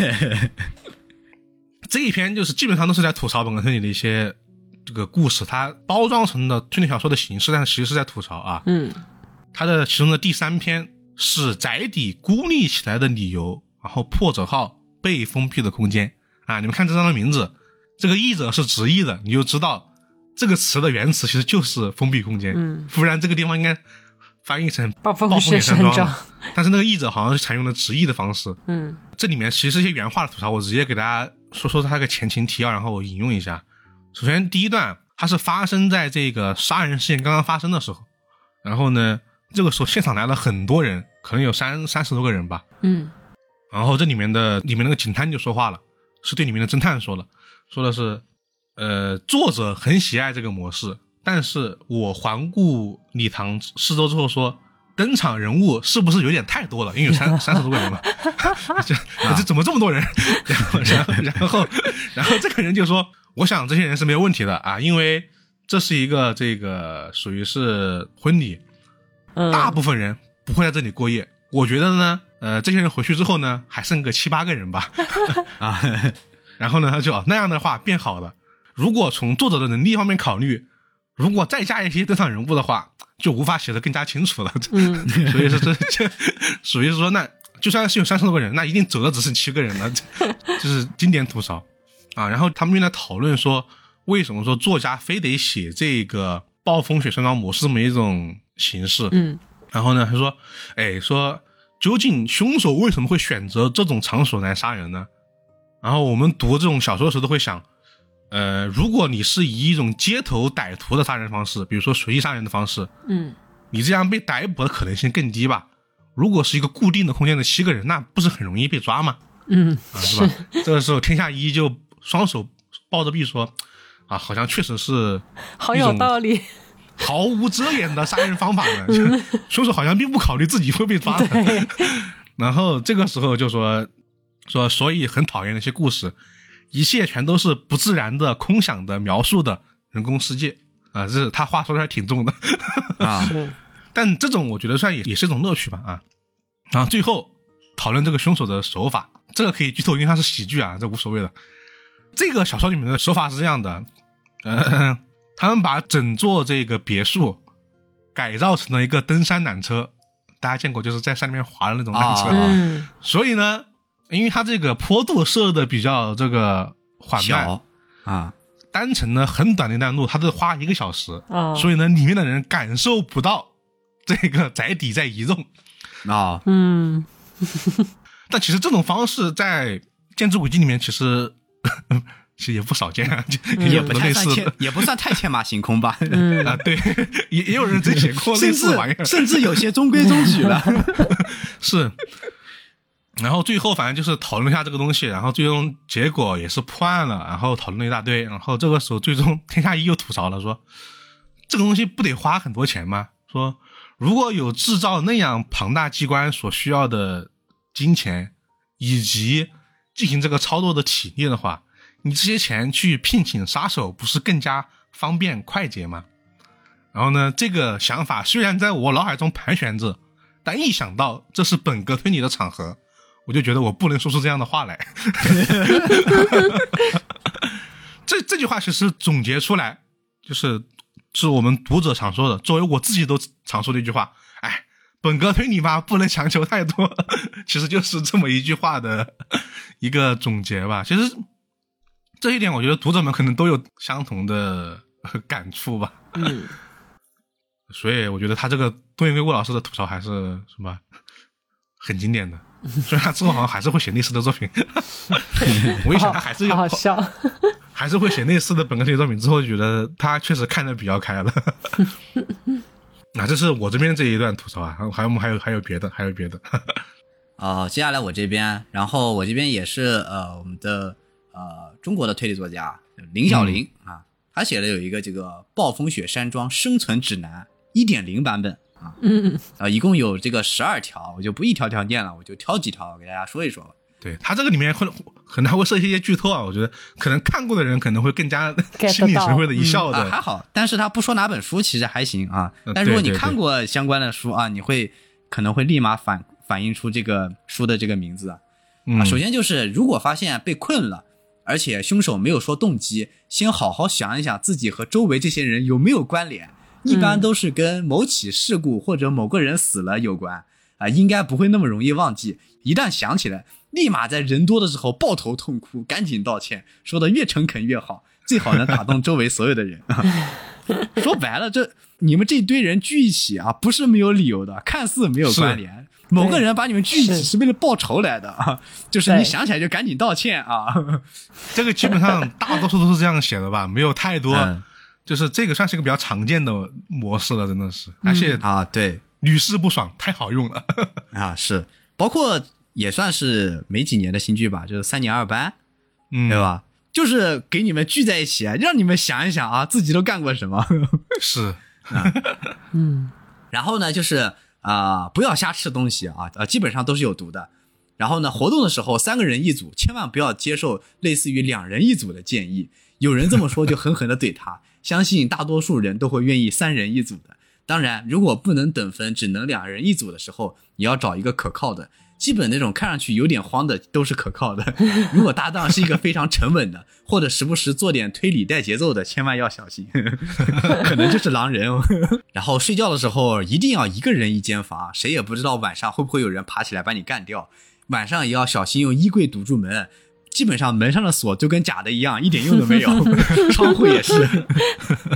这一篇就是基本上都是在吐槽本格推理的一些这个故事，它包装成的推理小说的形式，但是其实是在吐槽啊。嗯它的其中的第三篇是宅邸孤立起来的理由，然后破折号被封闭的空间啊，你们看这张的名字，这个译者是直译的，你就知道这个词的原词其实就是封闭空间，嗯，不然这个地方应该翻译成暴风雪山庄但是那个译者好像是采用了直译的方式，嗯这里面其实是一些原话的吐槽，我直接给大家说说它个前情提要，然后我引用一下。首先，第一段它是发生在这个杀人事件刚刚发生的时候，然后呢，这个时候现场来了很多人，可能有三三十多个人吧。嗯然后这里面的里面那个警探就说话了，是对里面的侦探说了，说的是，呃，作者很喜爱这个模式，但是我环顾礼堂四周之后说，登场人物是不是有点太多了？因为有三三十多个人嘛，这这怎么这么多人？然后然后然后然后这个人就说，我想这些人是没有问题的啊，因为这是一个这个属于是婚礼，嗯，大部分人不会在这里过夜。我觉得呢，呃，这些人回去之后呢，还剩个七八个人吧。啊，然后呢，他就哦那样的话变好了。如果从作者的能力方面考虑，如果再加一些登场人物的话，就无法写得更加清楚了。嗯 所以说这这属于是说，那就算是有三十多个人，那一定走的只剩七个人了，这 就是经典吐槽啊。然后他们又在讨论说，为什么说作家非得写这个暴风雪山庄模式这么一种形式？嗯然后呢，他说，哎，说究竟凶手为什么会选择这种场所来杀人呢？然后我们读这种小说的时候都会想，呃，如果你是以一种街头歹徒的杀人方式，比如说随意杀人的方式，嗯你这样被逮捕的可能性更低吧？如果是一个固定的空间的七个人，那不是很容易被抓吗？嗯啊，是吧？这个时候，天下一就双手抱着臂说，啊，好像确实是好有道理，毫无遮掩的杀人方法呢，就凶手好像并不考虑自己会被抓的。然后这个时候就说说，所以很讨厌那些故事，一切全都是不自然的、空想的、描述的人工世界啊，这是他话说的还挺重的。啊，是但这种我觉得算也也是一种乐趣吧啊。然后最后讨论这个凶手的手法，这个可以剧透，因为它是喜剧啊，这无所谓的。这个小说里面的手法是这样的，呃，他们把整座这个别墅改造成了一个登山缆车，大家见过就是在山里面滑的那种缆车，啊嗯所以呢，因为它这个坡度设的比较这个缓慢，小啊，单程呢很短的一段路，它都花一个小时，哦，所以呢，里面的人感受不到这个载体在移动。啊，嗯。但其实这种方式在建筑轨迹里面其实 其实也不少见啊，就也不太算天类似，也不算太天马行空吧，嗯。啊，对，也也有人真写过类似玩意儿，甚至有些中规中矩了。是。然后最后反正就是讨论一下这个东西，然后最终结果也是破案了，然后讨论了一大堆，然后这个时候最终天下一又吐槽了说，这个东西不得花很多钱吗？说如果有制造那样庞大机关所需要的金钱，以及进行这个操作的体力的话，你这些钱去聘请杀手，不是更加方便快捷吗？然后呢，这个想法虽然在我脑海中盘旋着，但一想到这是本格推理的场合，我就觉得我不能说出这样的话来。这这句话其实总结出来，就是是我们读者常说的，作为我自己都常说的一句话。哎，本格推你吧，不能强求太多，其实就是这么一句话的一个总结吧。其实这一点，我觉得读者们可能都有相同的感触吧。嗯，所以我觉得他这个东野圭吾老师的吐槽还是什么很经典的。虽然他之后好像还是会写类似的作品，我一想他还是好好笑。还是会写类似的本科推理作品，之后觉得他确实看的比较开了。那这是我这边这一段吐槽啊，还有我们还有还有别的，还有别的。哦，接下来我这边，然后我这边也是呃，我们的呃中国的推理作家林小林、啊，他写的有一个这个《暴风雪山庄生存指南》一点零版本啊，嗯，啊，一共有这个十二条，我就不一条条念了，我就挑几条给大家说一说吧。对他这个里面会可能还会涉及一些剧透啊，我觉得可能看过的人可能会更加 心领神会的一笑的。啊，还好，但是他不说哪本书，其实还行啊嗯。但如果你看过相关的书啊，你会可能会立马反反映出这个书的这个名字啊。嗯啊，首先就是如果发现被困了，而且凶手没有说动机，先好好想一想自己和周围这些人有没有关联，一般都是跟某起事故或者某个人死了有关啊，应该不会那么容易忘记。一旦想起来，立马在人多的时候抱头痛哭，赶紧道歉，说的越诚恳越好，最好能打动周围所有的人。说白了，这你们这堆人聚一起啊，不是没有理由的，看似没有关联。某个人把你们聚一起是是为了报仇来的啊，就是你想起来就赶紧道歉啊。这个基本上大多数都是这样写的吧，没有太多，嗯就是这个算是一个比较常见的模式了，真的是，而且啊，对屡试不爽，太好用了。啊是，包括也算是没几年的新剧吧，就是三年二班，嗯，对？吧？就是给你们聚在一起，让你们想一想啊，自己都干过什么。是，嗯，然后呢，就是啊、不要瞎吃东西啊，呃，基本上都是有毒的。然后呢，活动的时候三个人一组，千万不要接受类似于两人一组的建议。有人这么说，就狠狠的怼他。相信大多数人都会愿意三人一组的。当然，如果不能等分，只能两人一组的时候，也要找一个可靠的。基本那种看上去有点慌的都是可靠的。如果搭档是一个非常沉稳的，或者时不时做点推理带节奏的，千万要小心，可能就是狼人哦。然后睡觉的时候一定要一个人一间房，谁也不知道晚上会不会有人爬起来把你干掉。晚上也要小心用衣柜堵住门，基本上门上的锁就跟假的一样，一点用都没有。窗户也是。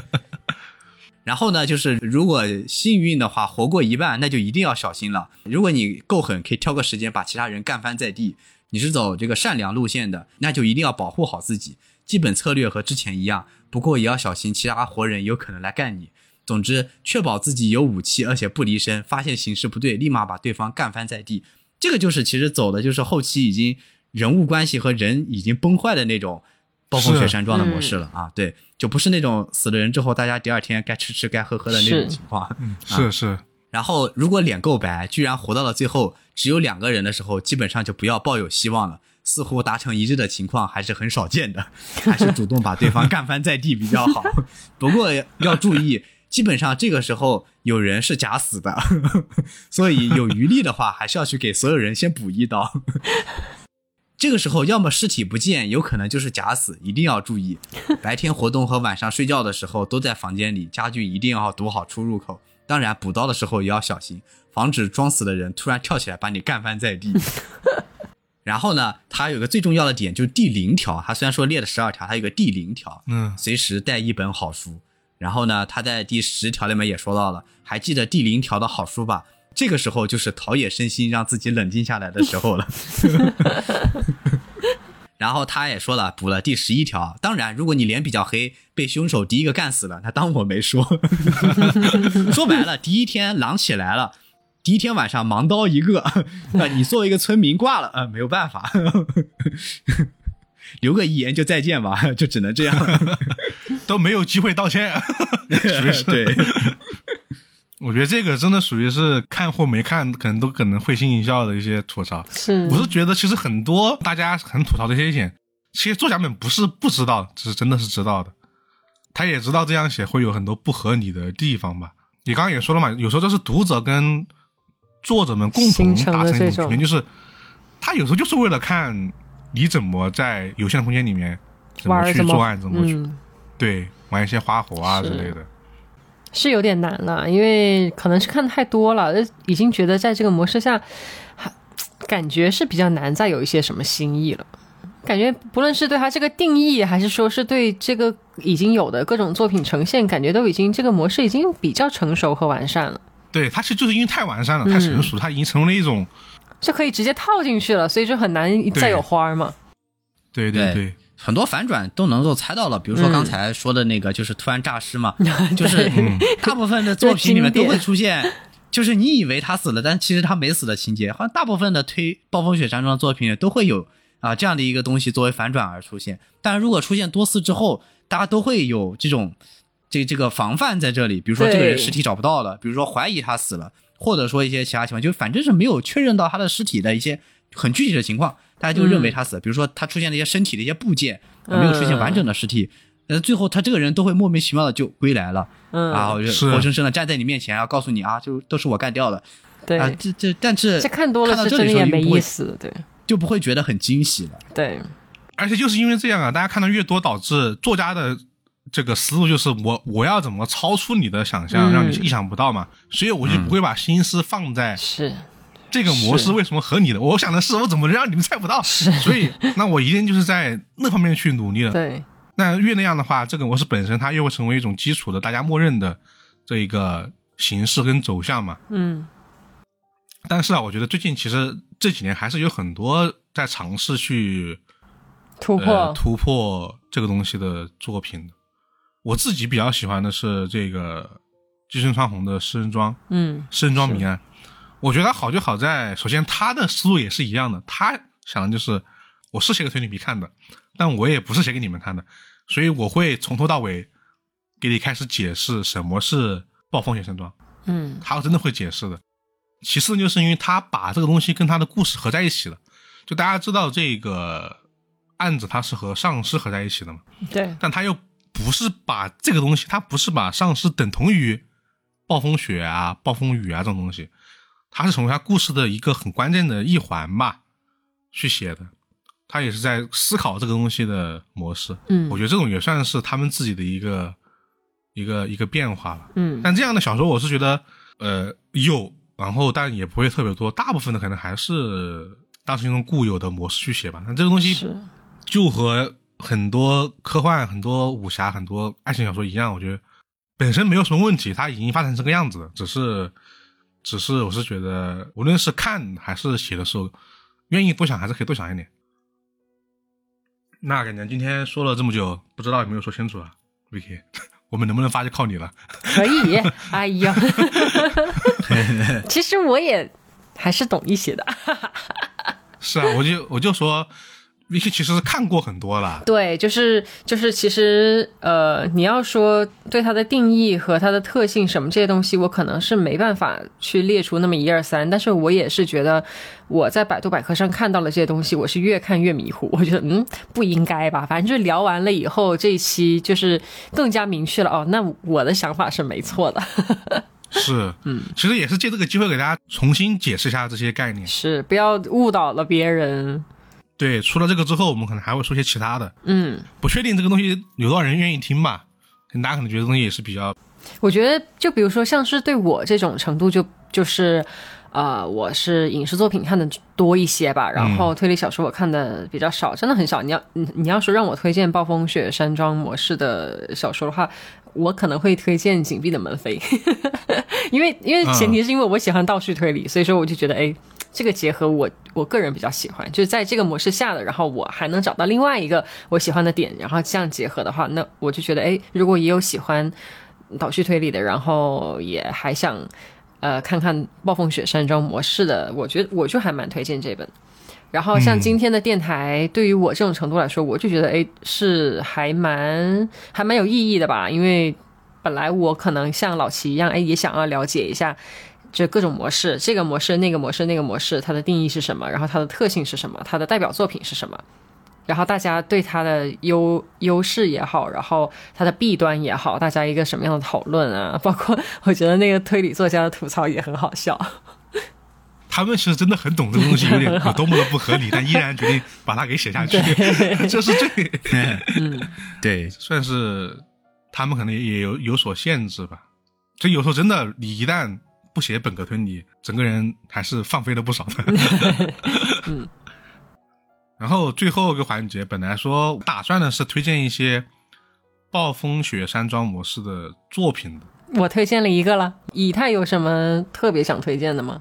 然后呢，就是如果幸运的话活过一半，那就一定要小心了。如果你够狠，可以挑个时间把其他人干翻在地。你是走这个善良路线的，那就一定要保护好自己。基本策略和之前一样，不过也要小心其他活人有可能来干你。总之，确保自己有武器，而且不离身，发现形势不对，立马把对方干翻在地。这个就是其实走的就是后期已经人物关系和人已经崩坏的那种暴风雪山庄的模式了啊，对，就不是那种死了人之后大家第二天该吃吃该喝喝的那种情况。是是，然后如果脸够白，居然活到了最后只有两个人的时候，基本上就不要抱有希望了。似乎达成一致的情况还是很少见的，还是主动把对方干翻在地比较好。不过要注意，基本上这个时候有人是假死的，所以有余力的话，还是要去给所有人先补一刀。这个时候，要么尸体不见，有可能就是假死，一定要注意。白天活动和晚上睡觉的时候都在房间里，家具一定要堵好出入口。当然，补刀的时候也要小心，防止装死的人突然跳起来把你干翻在地。然后呢，它有个最重要的点，就是第零条。它虽然说列了十二条，它有个第零条，嗯，随时带一本好书。然后呢，他在第十条里面也说到了，还记得第零条的好书吧？这个时候就是陶冶身心，让自己冷静下来的时候了。然后他也说了，补了第十一条。当然，如果你脸比较黑，被凶手第一个干死了，那当我没说。说白了，第一天狼起来了，第一天晚上盲刀一个，啊，你作为一个村民挂了，啊，没有办法，留个遗言就再见吧，就只能这样。都没有机会道歉，属于是对，我觉得这个真的属于是看或没看，可能都可能会心一笑的一些吐槽。是我是觉得其实很多大家很吐槽的一些点，其实作家们不是不知道，只是真的是知道的。他也知道这样写会有很多不合理的地方吧。你刚刚也说了嘛，有时候这是读者跟作者们共同达成一种局面，就是他有时候就是为了看你怎么在有限的空间里面怎么去作案，怎么去、嗯对玩一些花活啊之类的。是有点难了，因为可能是看太多了，呃已经觉得在这个模式下，还感觉是比较难再有一些什么新意了。感觉不论是对它这个定义，还是说是对这个已经有的各种作品呈现，感觉都已经这个模式已经比较成熟和完善了，对，它是就是因为太完善了，太成熟，它已经成为了一种，就可以直接套进去了，所以就很难再有花儿嘛。对对对对，很多反转都能够猜到了，比如说嗯刚才说的那个，就是突然诈尸嘛，就是嗯大部分的作品里面都会出现，就是你以为他死了，但其实他没死的情节，好像大部分的推暴风雪山庄作品都会有啊这样的一个东西作为反转而出现。但如果出现多次之后，大家都会有这种这这个防范在这里，比如说这个人尸体找不到了，比如说怀疑他死了，或者说一些其他情况，就反正是没有确认到他的尸体的一些很具体的情况，大家就认为他死了。比如说他出现了一些身体的一些部件，嗯没有出现完整的尸体，呃，最后他这个人都会莫名其妙的就归来了，嗯，然后就是。活生生的站在你面前，然后告诉你啊，就都是我干掉的。对，啊，这这但是这看多了到是这里没意思，对就不会觉得很惊喜了。对，而且就是因为这样啊，大家看的越多，导致作家的这个思路就是我我要怎么超出你的想象，嗯让你意想不到嘛，所以我就不会把心思放在是这个模式为什么合理的，我想的是我怎么让你们猜不到，所以那我一定就是在那方面去努力了。对，那越那样的话，这个模式本身它又会成为一种基础的大家默认的这一个形式跟走向嘛。嗯。但是啊，我觉得最近其实这几年还是有很多在尝试去突破，呃、突破这个东西的作品的。我自己比较喜欢的是这个寄生川红的《诗人庄》嗯《诗人庄谜案》，我觉得它好就好在，首先他的思路也是一样的，他想的就是我是写给推理迷看的，但我也不是写给你们看的，所以我会从头到尾给你开始解释什么是暴风雪山庄，嗯。他真的会解释的。其次就是因为他把这个东西跟他的故事合在一起了，就大家知道这个案子它是和丧尸合在一起的嘛，对，但他又不是把这个东西，他不是把丧尸等同于暴风雪啊、暴风雨啊这种东西，他是成为他故事的一个很关键的一环吧去写的。他也是在思考这个东西的模式，嗯我觉得这种也算是他们自己的一个一个一个变化吧。嗯但这样的小说，我是觉得，呃，有，然后但也不会特别多，大部分的可能还是当时用固有的模式去写吧。那这个东西就和很多科幻、很多武侠、很多爱情小说一样，我觉得本身没有什么问题，它已经发展成这个样子了，只是，只是我是觉得，无论是看还是写的时候，愿意多想还是可以多想一点。那感觉今天说了这么久，不知道有没有说清楚啊，Vicky，我们能不能发就靠你了。可以，哎呀，其实我也还是懂一些的。是啊，我就我就说，Vicky 其实是看过很多了，对，就是就是，其实呃，你要说对它的定义和它的特性什么这些东西，我可能是没办法去列出那么一二三，但是我也是觉得我在百度百科上看到了这些东西，我是越看越迷糊。我觉得嗯，不应该吧，反正就是聊完了以后，这一期就是更加明确了哦，那我的想法是没错的，是，嗯，其实也是借这个机会给大家重新解释一下这些概念。是不要误导了别人。对，除了这个之后，我们可能还会说些其他的，嗯，不确定这个东西有多少人愿意听吧。大家可能觉得东西也是比较，我觉得，就比如说，像是对我这种程度就，就是，呃，我是影视作品看的多一些吧，然后推理小说我看的比较少，真的很少。你要你你要说让我推荐暴风雪山庄模式的小说的话，我可能会推荐《紧闭的门扉》，因为因为前提是因为我喜欢倒叙推理，所以说我就觉得，哎，这个结合我我个人比较喜欢，就是在这个模式下的，然后我还能找到另外一个我喜欢的点，然后这样结合的话，那我就觉得，哎，如果也有喜欢倒叙推理的，然后也还想呃看看暴风雪山庄模式的，我觉得我就还蛮推荐这本。然后像今天的电台，对于我这种程度来说，我就觉得哎是还蛮还蛮有意义的吧，因为本来我可能像老齐一样，哎也想要了解一下。就各种模式，这个模式、那个模式、那个模式，它的定义是什么？然后它的特性是什么？它的代表作品是什么？然后大家对它的优优势也好，然后它的弊端也好，大家一个什么样的讨论啊？包括我觉得那个推理作家的吐槽也很好笑。他们其实真的很懂这个东西有点有多么的不合理，但依然决定把它给写下去，这是最 嗯，对，算是他们可能也有有所限制吧。所以有时候真的，你一旦不写本格推理，整个人还是放飞了不少的。嗯然后最后一个环节，本来说打算的是推荐一些暴风雪山庄模式的作品的，我推荐了一个了。以太有什么特别想推荐的吗？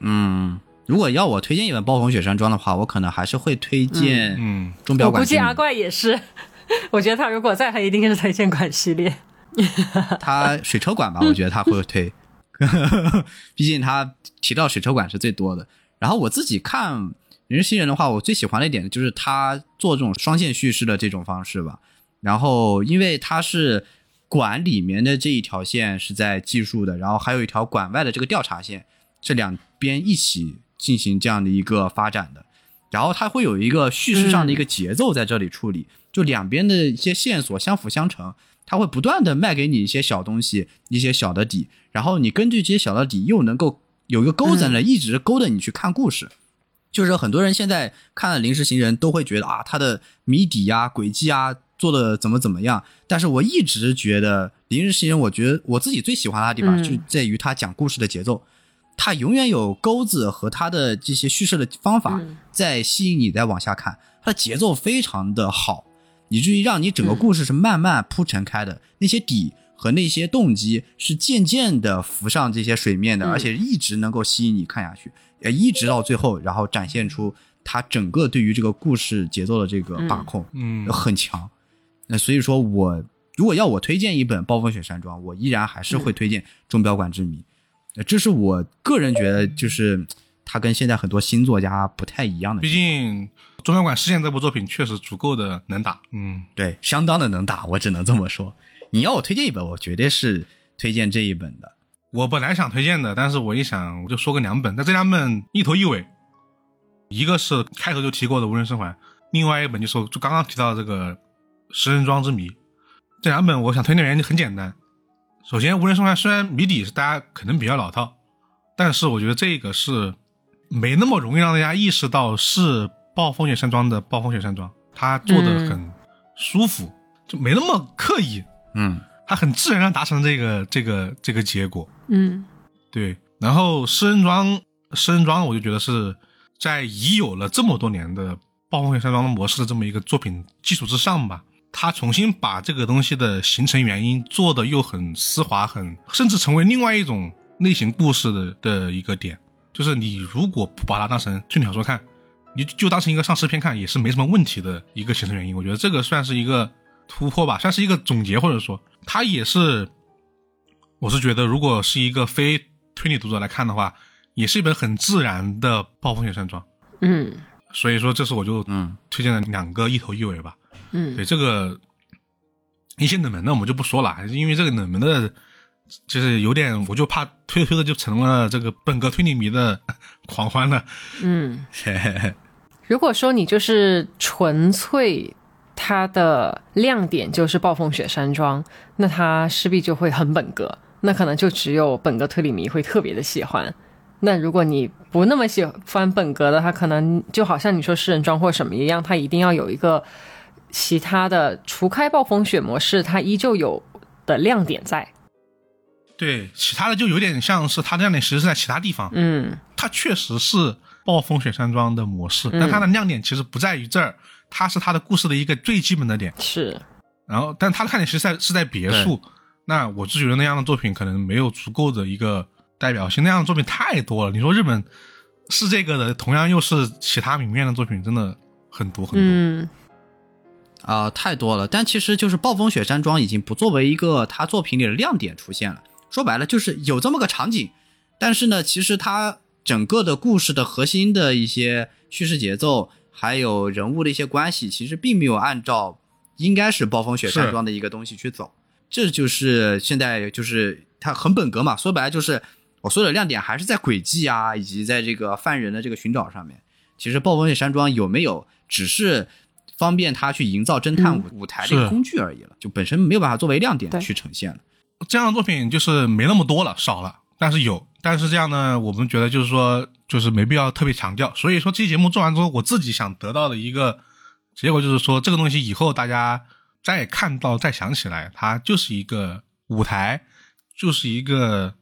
嗯，如果要我推荐一本《暴风雪山庄》的话，我可能还是会推荐嗯，《钟表馆之谜估计阿怪也是。我觉得他如果在，他一定是推荐馆系列。他水车馆吧，我觉得他会推，毕竟他提到水车馆是最多的。然后我自己看《人之新人》的话，我最喜欢的一点就是他做这种双线叙事的这种方式吧。然后因为他是馆里面的这一条线是在技术的，然后还有一条馆外的这个调查线，这两边一起进行这样的一个发展的。然后它会有一个叙事上的一个节奏在这里处理，就两边的一些线索相辅相成，它会不断的卖给你一些小东西，一些小的底，然后你根据这些小的底又能够有一个钩子呢，一直勾着你去看故事。就是很多人现在看了《临时行人》都会觉得啊，他的谜底呀、轨迹啊做的怎么怎么样，但是我一直觉得《临时行人》，我觉得我自己最喜欢他的地方嗯就在于他讲故事的节奏。他永远有钩子和他的这些叙事的方法嗯在吸引你再往下看，他的节奏非常的好，以至于让你整个故事是慢慢铺陈开的，那些底和那些动机是渐渐的浮上这些水面的，嗯。而且一直能够吸引你看下去，也一直到最后，然后展现出他整个对于这个故事节奏的这个把控，嗯。很强。那所以说我如果要我推荐一本《暴风雪山庄》，我依然还是会推荐《钟表馆之谜》。呃这是我个人觉得，就是他跟现在很多新作家不太一样的毕，竟《中央馆事件》这部作品确实足够的能打，嗯，对，相当的能打，我只能这么说。你要我推荐一本，我绝对是推荐这一本的。我本来想推荐的，但是我一想，我就说个两本，但这两本一头一尾，一个是开头就提过的《无人生还》，另外一本就是就刚刚提到的这个《食人庄之谜》。这两本我想推荐的原因很简单，首先《无人生还》虽然谜底是大家可能比较老套，但是我觉得这个是没那么容易让大家意识到是暴风雪山庄的暴风雪山庄，它做的很舒服，就没那么刻意，嗯它很自然的达成这个这个这个结果。嗯对，然后诗人庄，诗人庄，我就觉得是在已有了这么多年的暴风雪山庄的模式的这么一个作品基础之上吧，他重新把这个东西的形成原因做的又很丝滑，很甚至成为另外一种类型故事的的一个点。就是你如果不把它当成推理小说看，你就当成一个丧尸片看，也是没什么问题的一个形成原因。我觉得这个算是一个突破吧，算是一个总结，或者说它也是，我是觉得如果是一个非推理读者来看的话，也是一本很自然的暴风雪山庄。嗯所以说，这是我就嗯推荐了两个一头一尾吧。嗯对这个一些冷门的我们就不说了，因为这个冷门的，就是有点，我就怕推着推着就成了这个本格推理迷的 狂欢了。嗯。如果说你就是纯粹它的亮点就是暴风雪山庄，那它势必就会很本格，那可能就只有本格推理迷会特别的喜欢。那如果你不那么喜欢本格的，它可能就好像你说诗人庄或什么一样，它一定要有一个其他的除开暴风雪模式，它依旧有的亮点在。对，其他的就有点像是它的亮点，其实是在其他地方。嗯它确实是暴风雪山庄的模式，但它的亮点其实不在于这儿，它是它的故事的一个最基本的点。是，然后，但它的看点其实在是在别墅。那我就觉得那样的作品可能没有足够的一个代表性，那样的作品太多了。你说日本是这个的，同样又是其他明面的作品，真的很多很多。嗯啊、太多了。但其实就是暴风雪山庄已经不作为一个他作品里的亮点出现了。说白了就是有这么个场景，但是呢，其实它整个的故事的核心的一些叙事节奏，还有人物的一些关系，其实并没有按照应该是暴风雪山庄的一个东西去走。这就是现在就是它很本格嘛，说白了就是我说的亮点还是在轨迹啊，以及在这个犯人的这个寻找上面。其实暴风雪山庄有没有只是方便他去营造侦探舞舞台的一个工具而已了，就本身没有办法作为亮点去呈现了。这样的作品就是没那么多了，少了，但是有，但是这样呢，我们觉得就是说，就是没必要特别强调。所以说，这期节目做完之后，我自己想得到的一个结果就是说，这个东西以后大家再看到、再想起来，它就是一个舞台，就是一个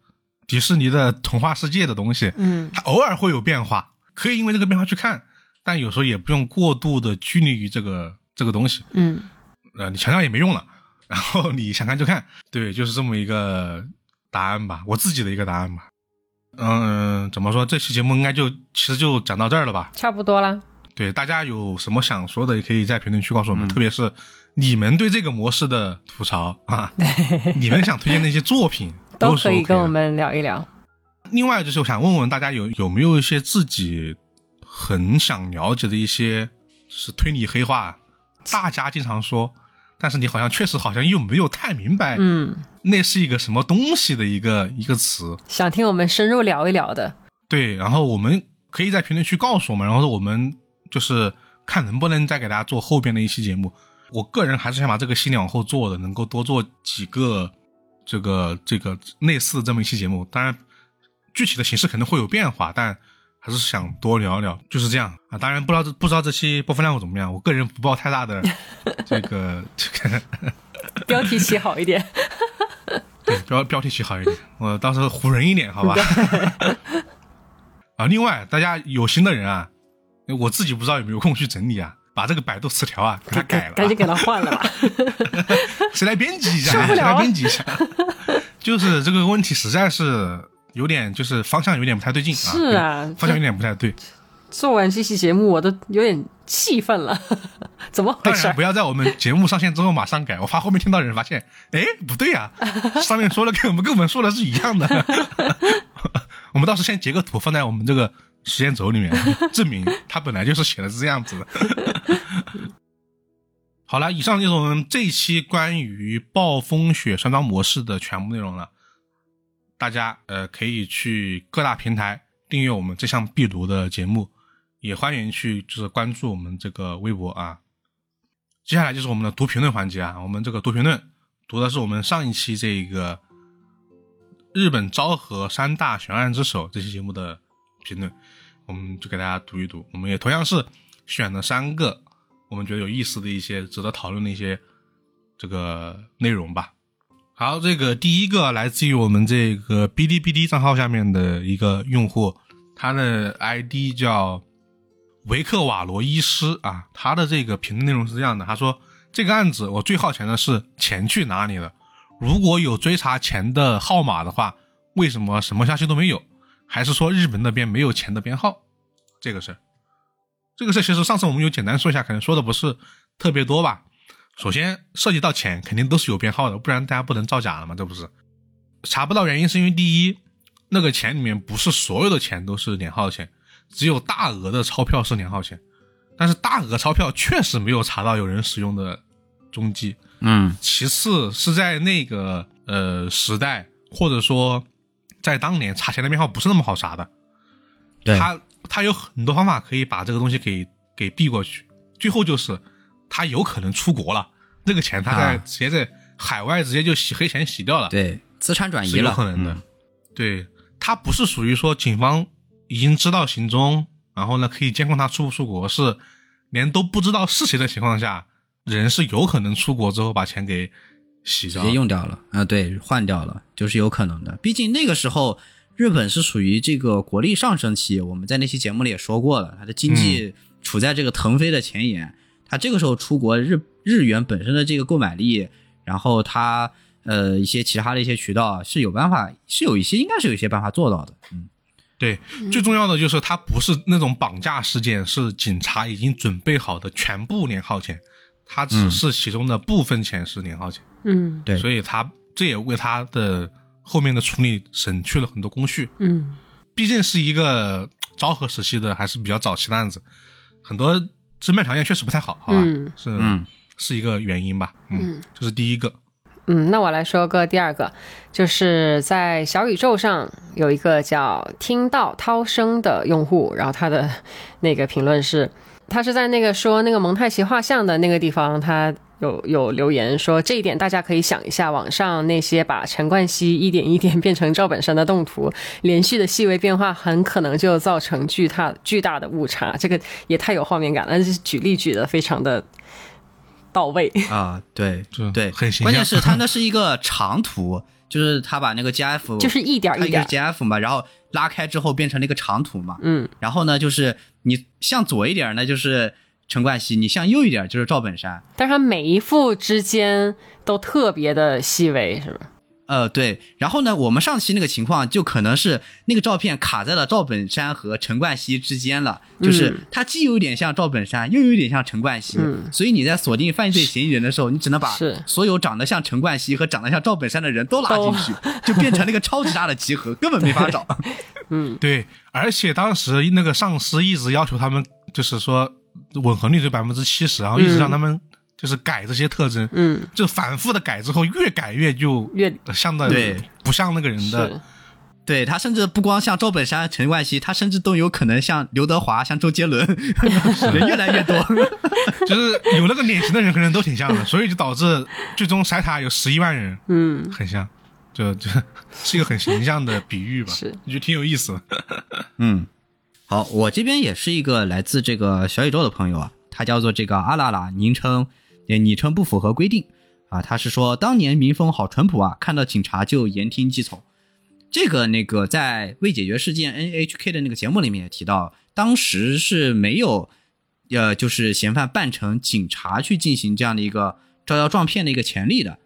迪士尼的童话世界的东西。嗯它偶尔会有变化，可以因为这个变化去看，但有时候也不用过度的拘泥于这个这个东西。嗯呃，你强调也没用了。然后你想看就看，对，就是这么一个答案吧，我自己的一个答案吧。嗯，怎么说？这期节目应该就其实就讲到这儿了吧？差不多了。对，大家有什么想说的，也可以在评论区告诉我们，特别是你们对这个模式的吐槽啊，你们想推荐的一些作品 是都可以跟我们聊一聊。另外就是我想问问大家有有没有一些自己很想了解的一些是推理黑话，大家经常说，但是你好像确实好像又没有太明白，嗯，那是一个什么东西的一个一个词。想听我们深入聊一聊的，对，然后我们可以在评论区告诉我们，然后我们就是看能不能再给大家做后边的一期节目。我个人还是想把这个系列往后做的，能够多做几个这个这个类似的这么一期节目。当然，具体的形式可能会有变化，但还是想多聊聊，就是这样啊。当然不知道这不知道这期播放量会怎么样，我个人不抱太大的 这个这个 标题起好一点。对标标题起好一点，我到时候唬人一点，好吧？啊，另外大家有心的人啊，我自己不知道有没有空去整理啊，把这个百度词条啊给它改了啊，赶紧给它换了吧。谁来编辑一下？谁来编辑一下？就是这个问题实在是有点，就是方向有点不太对劲啊。是啊方向有点不太对。做完这期节目，我都有点气愤了，怎么回事当然，不？要在我们节目上线之后马上改，我怕后面听到人发现，哎，不对呀、上面说的跟我们跟我们说的是一样的。我们到时候先截个图放在我们这个时间轴里面，证明它本来就是写的是这样子的。好了，以上就是我们这一期关于暴风雪山庄模式的全部内容了。大家呃可以去各大平台订阅我们这项必读的节目，也欢迎去就是关注我们这个微博啊。接下来就是我们的读评论环节啊，我们这个读评论读的是我们上一期这个日本昭和三大悬案之首这期节目的评论，我们就给大家读一读。我们也同样是选了三个我们觉得有意思的一些值得讨论的一些这个内容吧。好，这个第一个来自于我们这个哔哩哔哩账号下面的一个用户，他的 ID 叫维克瓦罗伊斯啊，他的这个评论内容是这样的，他说这个案子我最好奇的是钱去哪里了，如果有追查钱的号码的话，为什么什么消息都没有？还是说日本那边没有钱的编号？这个事儿，这个事儿其实上次我们有简单说一下，可能说的不是特别多吧。首先涉及到钱，肯定都是有编号的，不然大家不能造假了嘛，这不是？查不到原因是因为第一，那个钱里面不是所有的钱都是连号钱，只有大额的钞票是连号钱，但是大额钞票确实没有查到有人使用的踪迹。嗯其次是在那个呃时代，或者说在当年查钱的编号不是那么好查的，对他他有很多方法可以把这个东西给给避过去。最后就是他有可能出国了，那个钱他在、啊直接在海外直接就洗黑钱洗掉了，对，资产转移了有了，可能的。嗯对他不是属于说警方已经知道行踪，然后呢可以监控他出不出国，是连都不知道是谁的情况下，人是有可能出国之后把钱给洗掉直接。用掉了啊，对，换掉了，就是有可能的。毕竟那个时候日本是属于这个国力上升期，我们在那期节目里也说过了，它的经济处在这个腾飞的前沿。它这个时候出国，日日元本身的这个购买力，然后他呃一些其他的一些渠道是有办法，是有一些应该是有一些办法做到的。嗯，对，最重要的就是它不是那种绑架事件，是警察已经准备好的全部连号钱，它只是其中的部分钱是连号钱，嗯对所以他这也为他的后面的处理省去了很多工序。嗯毕竟是一个昭和时期的，还是比较早期的案子，很多侦办条件确实不太好，好吧？嗯是嗯是一个原因吧？嗯，这是第一个。嗯，那我来说个第二个，就是在小宇宙上有一个叫“听到涛声”的用户，然后他的那个评论是，他是在那个说那个蒙太奇画像的那个地方，他有有留言说这一点，大家可以想一下，网上那些把陈冠希一点一点 变成赵本山的动图，连续的细微变化，很可能就造成巨大巨大的误差。这个也太有画面感了，这举例举的非常的到位。啊，对对，很形象关键是他那是一个长图，就是他把那个 GF 就是一点一点 GF 嘛，然后拉开之后变成了一个长图嘛，嗯，然后呢，就是你向左一点呢就是陈冠希，你向右一点就是赵本山。但是他每一幅之间都特别的细微，是吧？呃，对，然后呢，我们上期那个情况就可能是那个照片卡在了赵本山和陈冠希之间了，就是嗯他既有点像赵本山，又有点像陈冠希，嗯。所以你在锁定犯罪嫌疑人的时候，你只能把所有长得像陈冠希和长得像赵本山的人都拉进去，就变成了一个超级大的集合，根本没法找。嗯。对，而且当时那个上司一直要求他们，就是说吻合率只百分之七十，然后一直让他们就是改这些特征，嗯，就反复的改之后，越改越就越像的对。不像那个人的，对他甚至不光像赵本山、陈冠希，他甚至都有可能像刘德华、像周杰伦，人越来越多。就是有那个脸型的人可能都挺像的，所以就导致最终筛塔有十一万人嗯，很像，就就 是一个很形象的比喻吧，是。我觉得挺有意思。的。嗯，好，我这边也是一个来自这个小宇宙的朋友啊，他叫做这个阿拉拉，昵称昵称不符合规定啊，他是说当年民风好淳朴啊，看到警察就言听计从。这个那个在未解决事件 NHK 的那个节目里面也提到，当时是没有呃，就是嫌犯扮成警察去进行这样的一个招摇撞骗的一个潜力的，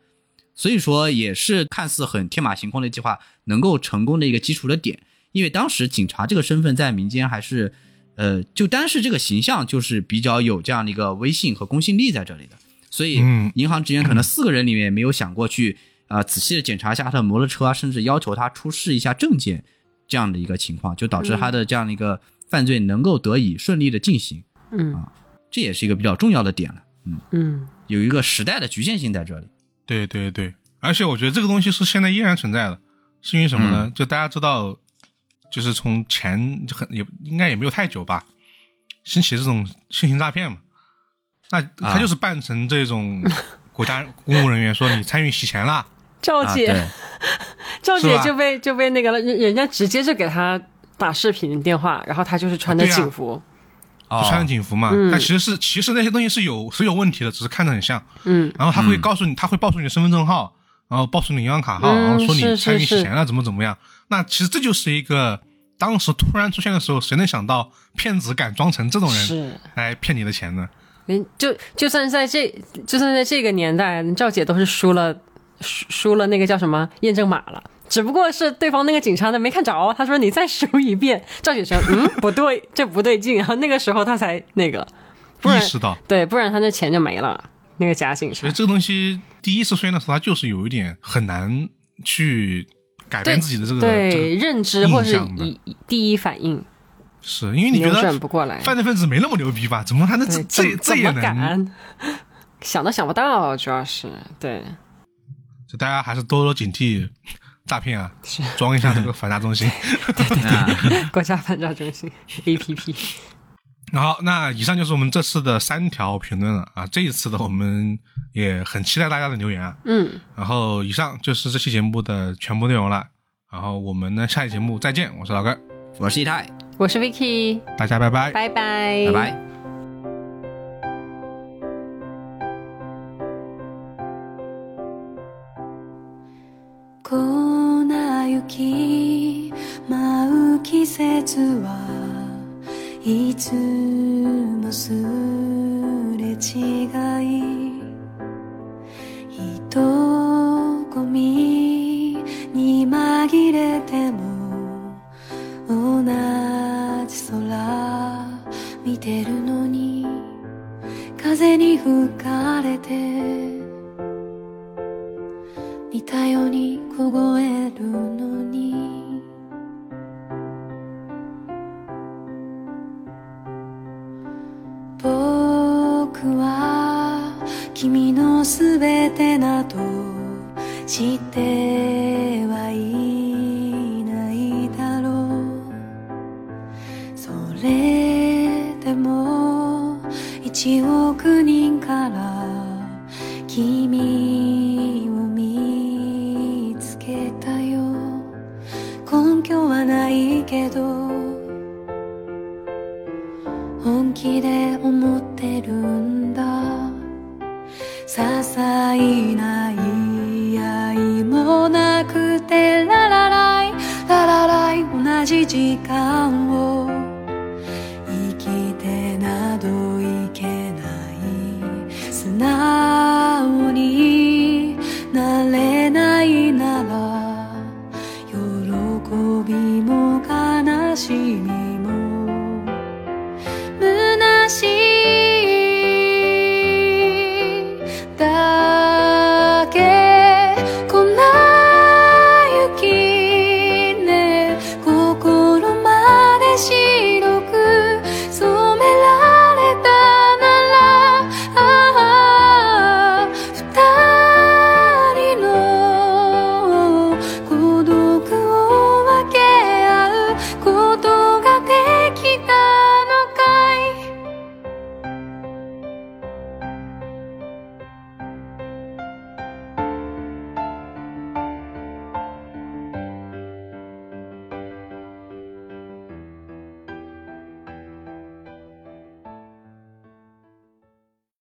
所以说也是看似很天马行空的计划能够成功的一个基础的点。因为当时警察这个身份在民间还是，呃，就单是这个形象就是比较有这样的一个威信和公信力在这里的，所以嗯银行职员可能四个人里面没有想过去啊、呃仔细的检查一下他的摩托车啊，甚至要求他出示一下证件这样的一个情况，就导致他的这样的一个犯罪能够得以顺利的进行，嗯啊这也是一个比较重要的点了。嗯，嗯有一个时代的局限性在这里。对对对，而且我觉得这个东西是现在依然存在的，是因为什么呢？就大家知道，就是从前就很也应该也没有太久吧，兴起这种新型诈骗嘛，那他就是扮成这种国家 公务人员，说你参与洗钱啦，啊，赵姐，赵姐就被就被那个了人人家直接就给他打视频电话，然后他就是穿的对啊警服，就穿着哦，警服嘛。嗯但其实是其实那些东西是有是有问题的，只是看着很像。嗯然后他会告诉你，他会报出你的身份证号，然后报出你银行卡号，嗯然后说你参与洗钱了，怎么怎么样。那其实这就是一个当时突然出现的时候，谁能想到骗子敢装成这种人是。来骗你的钱呢？人就就算在这就算在这个年代，赵姐都是输了输输了那个叫什么验证码了，只不过是对方那个警察呢没看着，他说你再输一遍，赵姐说嗯不对，这不对劲，然后那个时候他才那个，不然意识到，对，不然他那钱就没了，那个假警察所以。这个东西第一次出现的时候，它就是有一点很难去改变自己的这个这对认知或是印象的以以第一反应是因为你觉得转得不过来，犯罪分子没那么牛逼吧？怎么还能这对这这也能？敢？想都想不到，主要是对，就大家还是多多警惕诈骗啊，装一下这个反诈中心。对 国家反诈中心 APP。好，那以上就是我们这次的三条评论了啊。这一次的我们也很期待大家的留言啊。嗯，然后以上就是这期节目的全部内容了。然后我们呢，下期节目再见。我是老根，我是一泰，我是 Vicky，大家拜拜。拜拜，拜拜。粉雪舞う季節はいつもすれ違い。人混みに紛れても同じ空見てるのに。風に吹かれて。似たように凍えるの。僕は君のすべてなど知ってはいないだろう。それでも一億人から君を見つけたよ。根拠はないけど本気で思って細な言い合いもなくてララライララライ同じ時間を。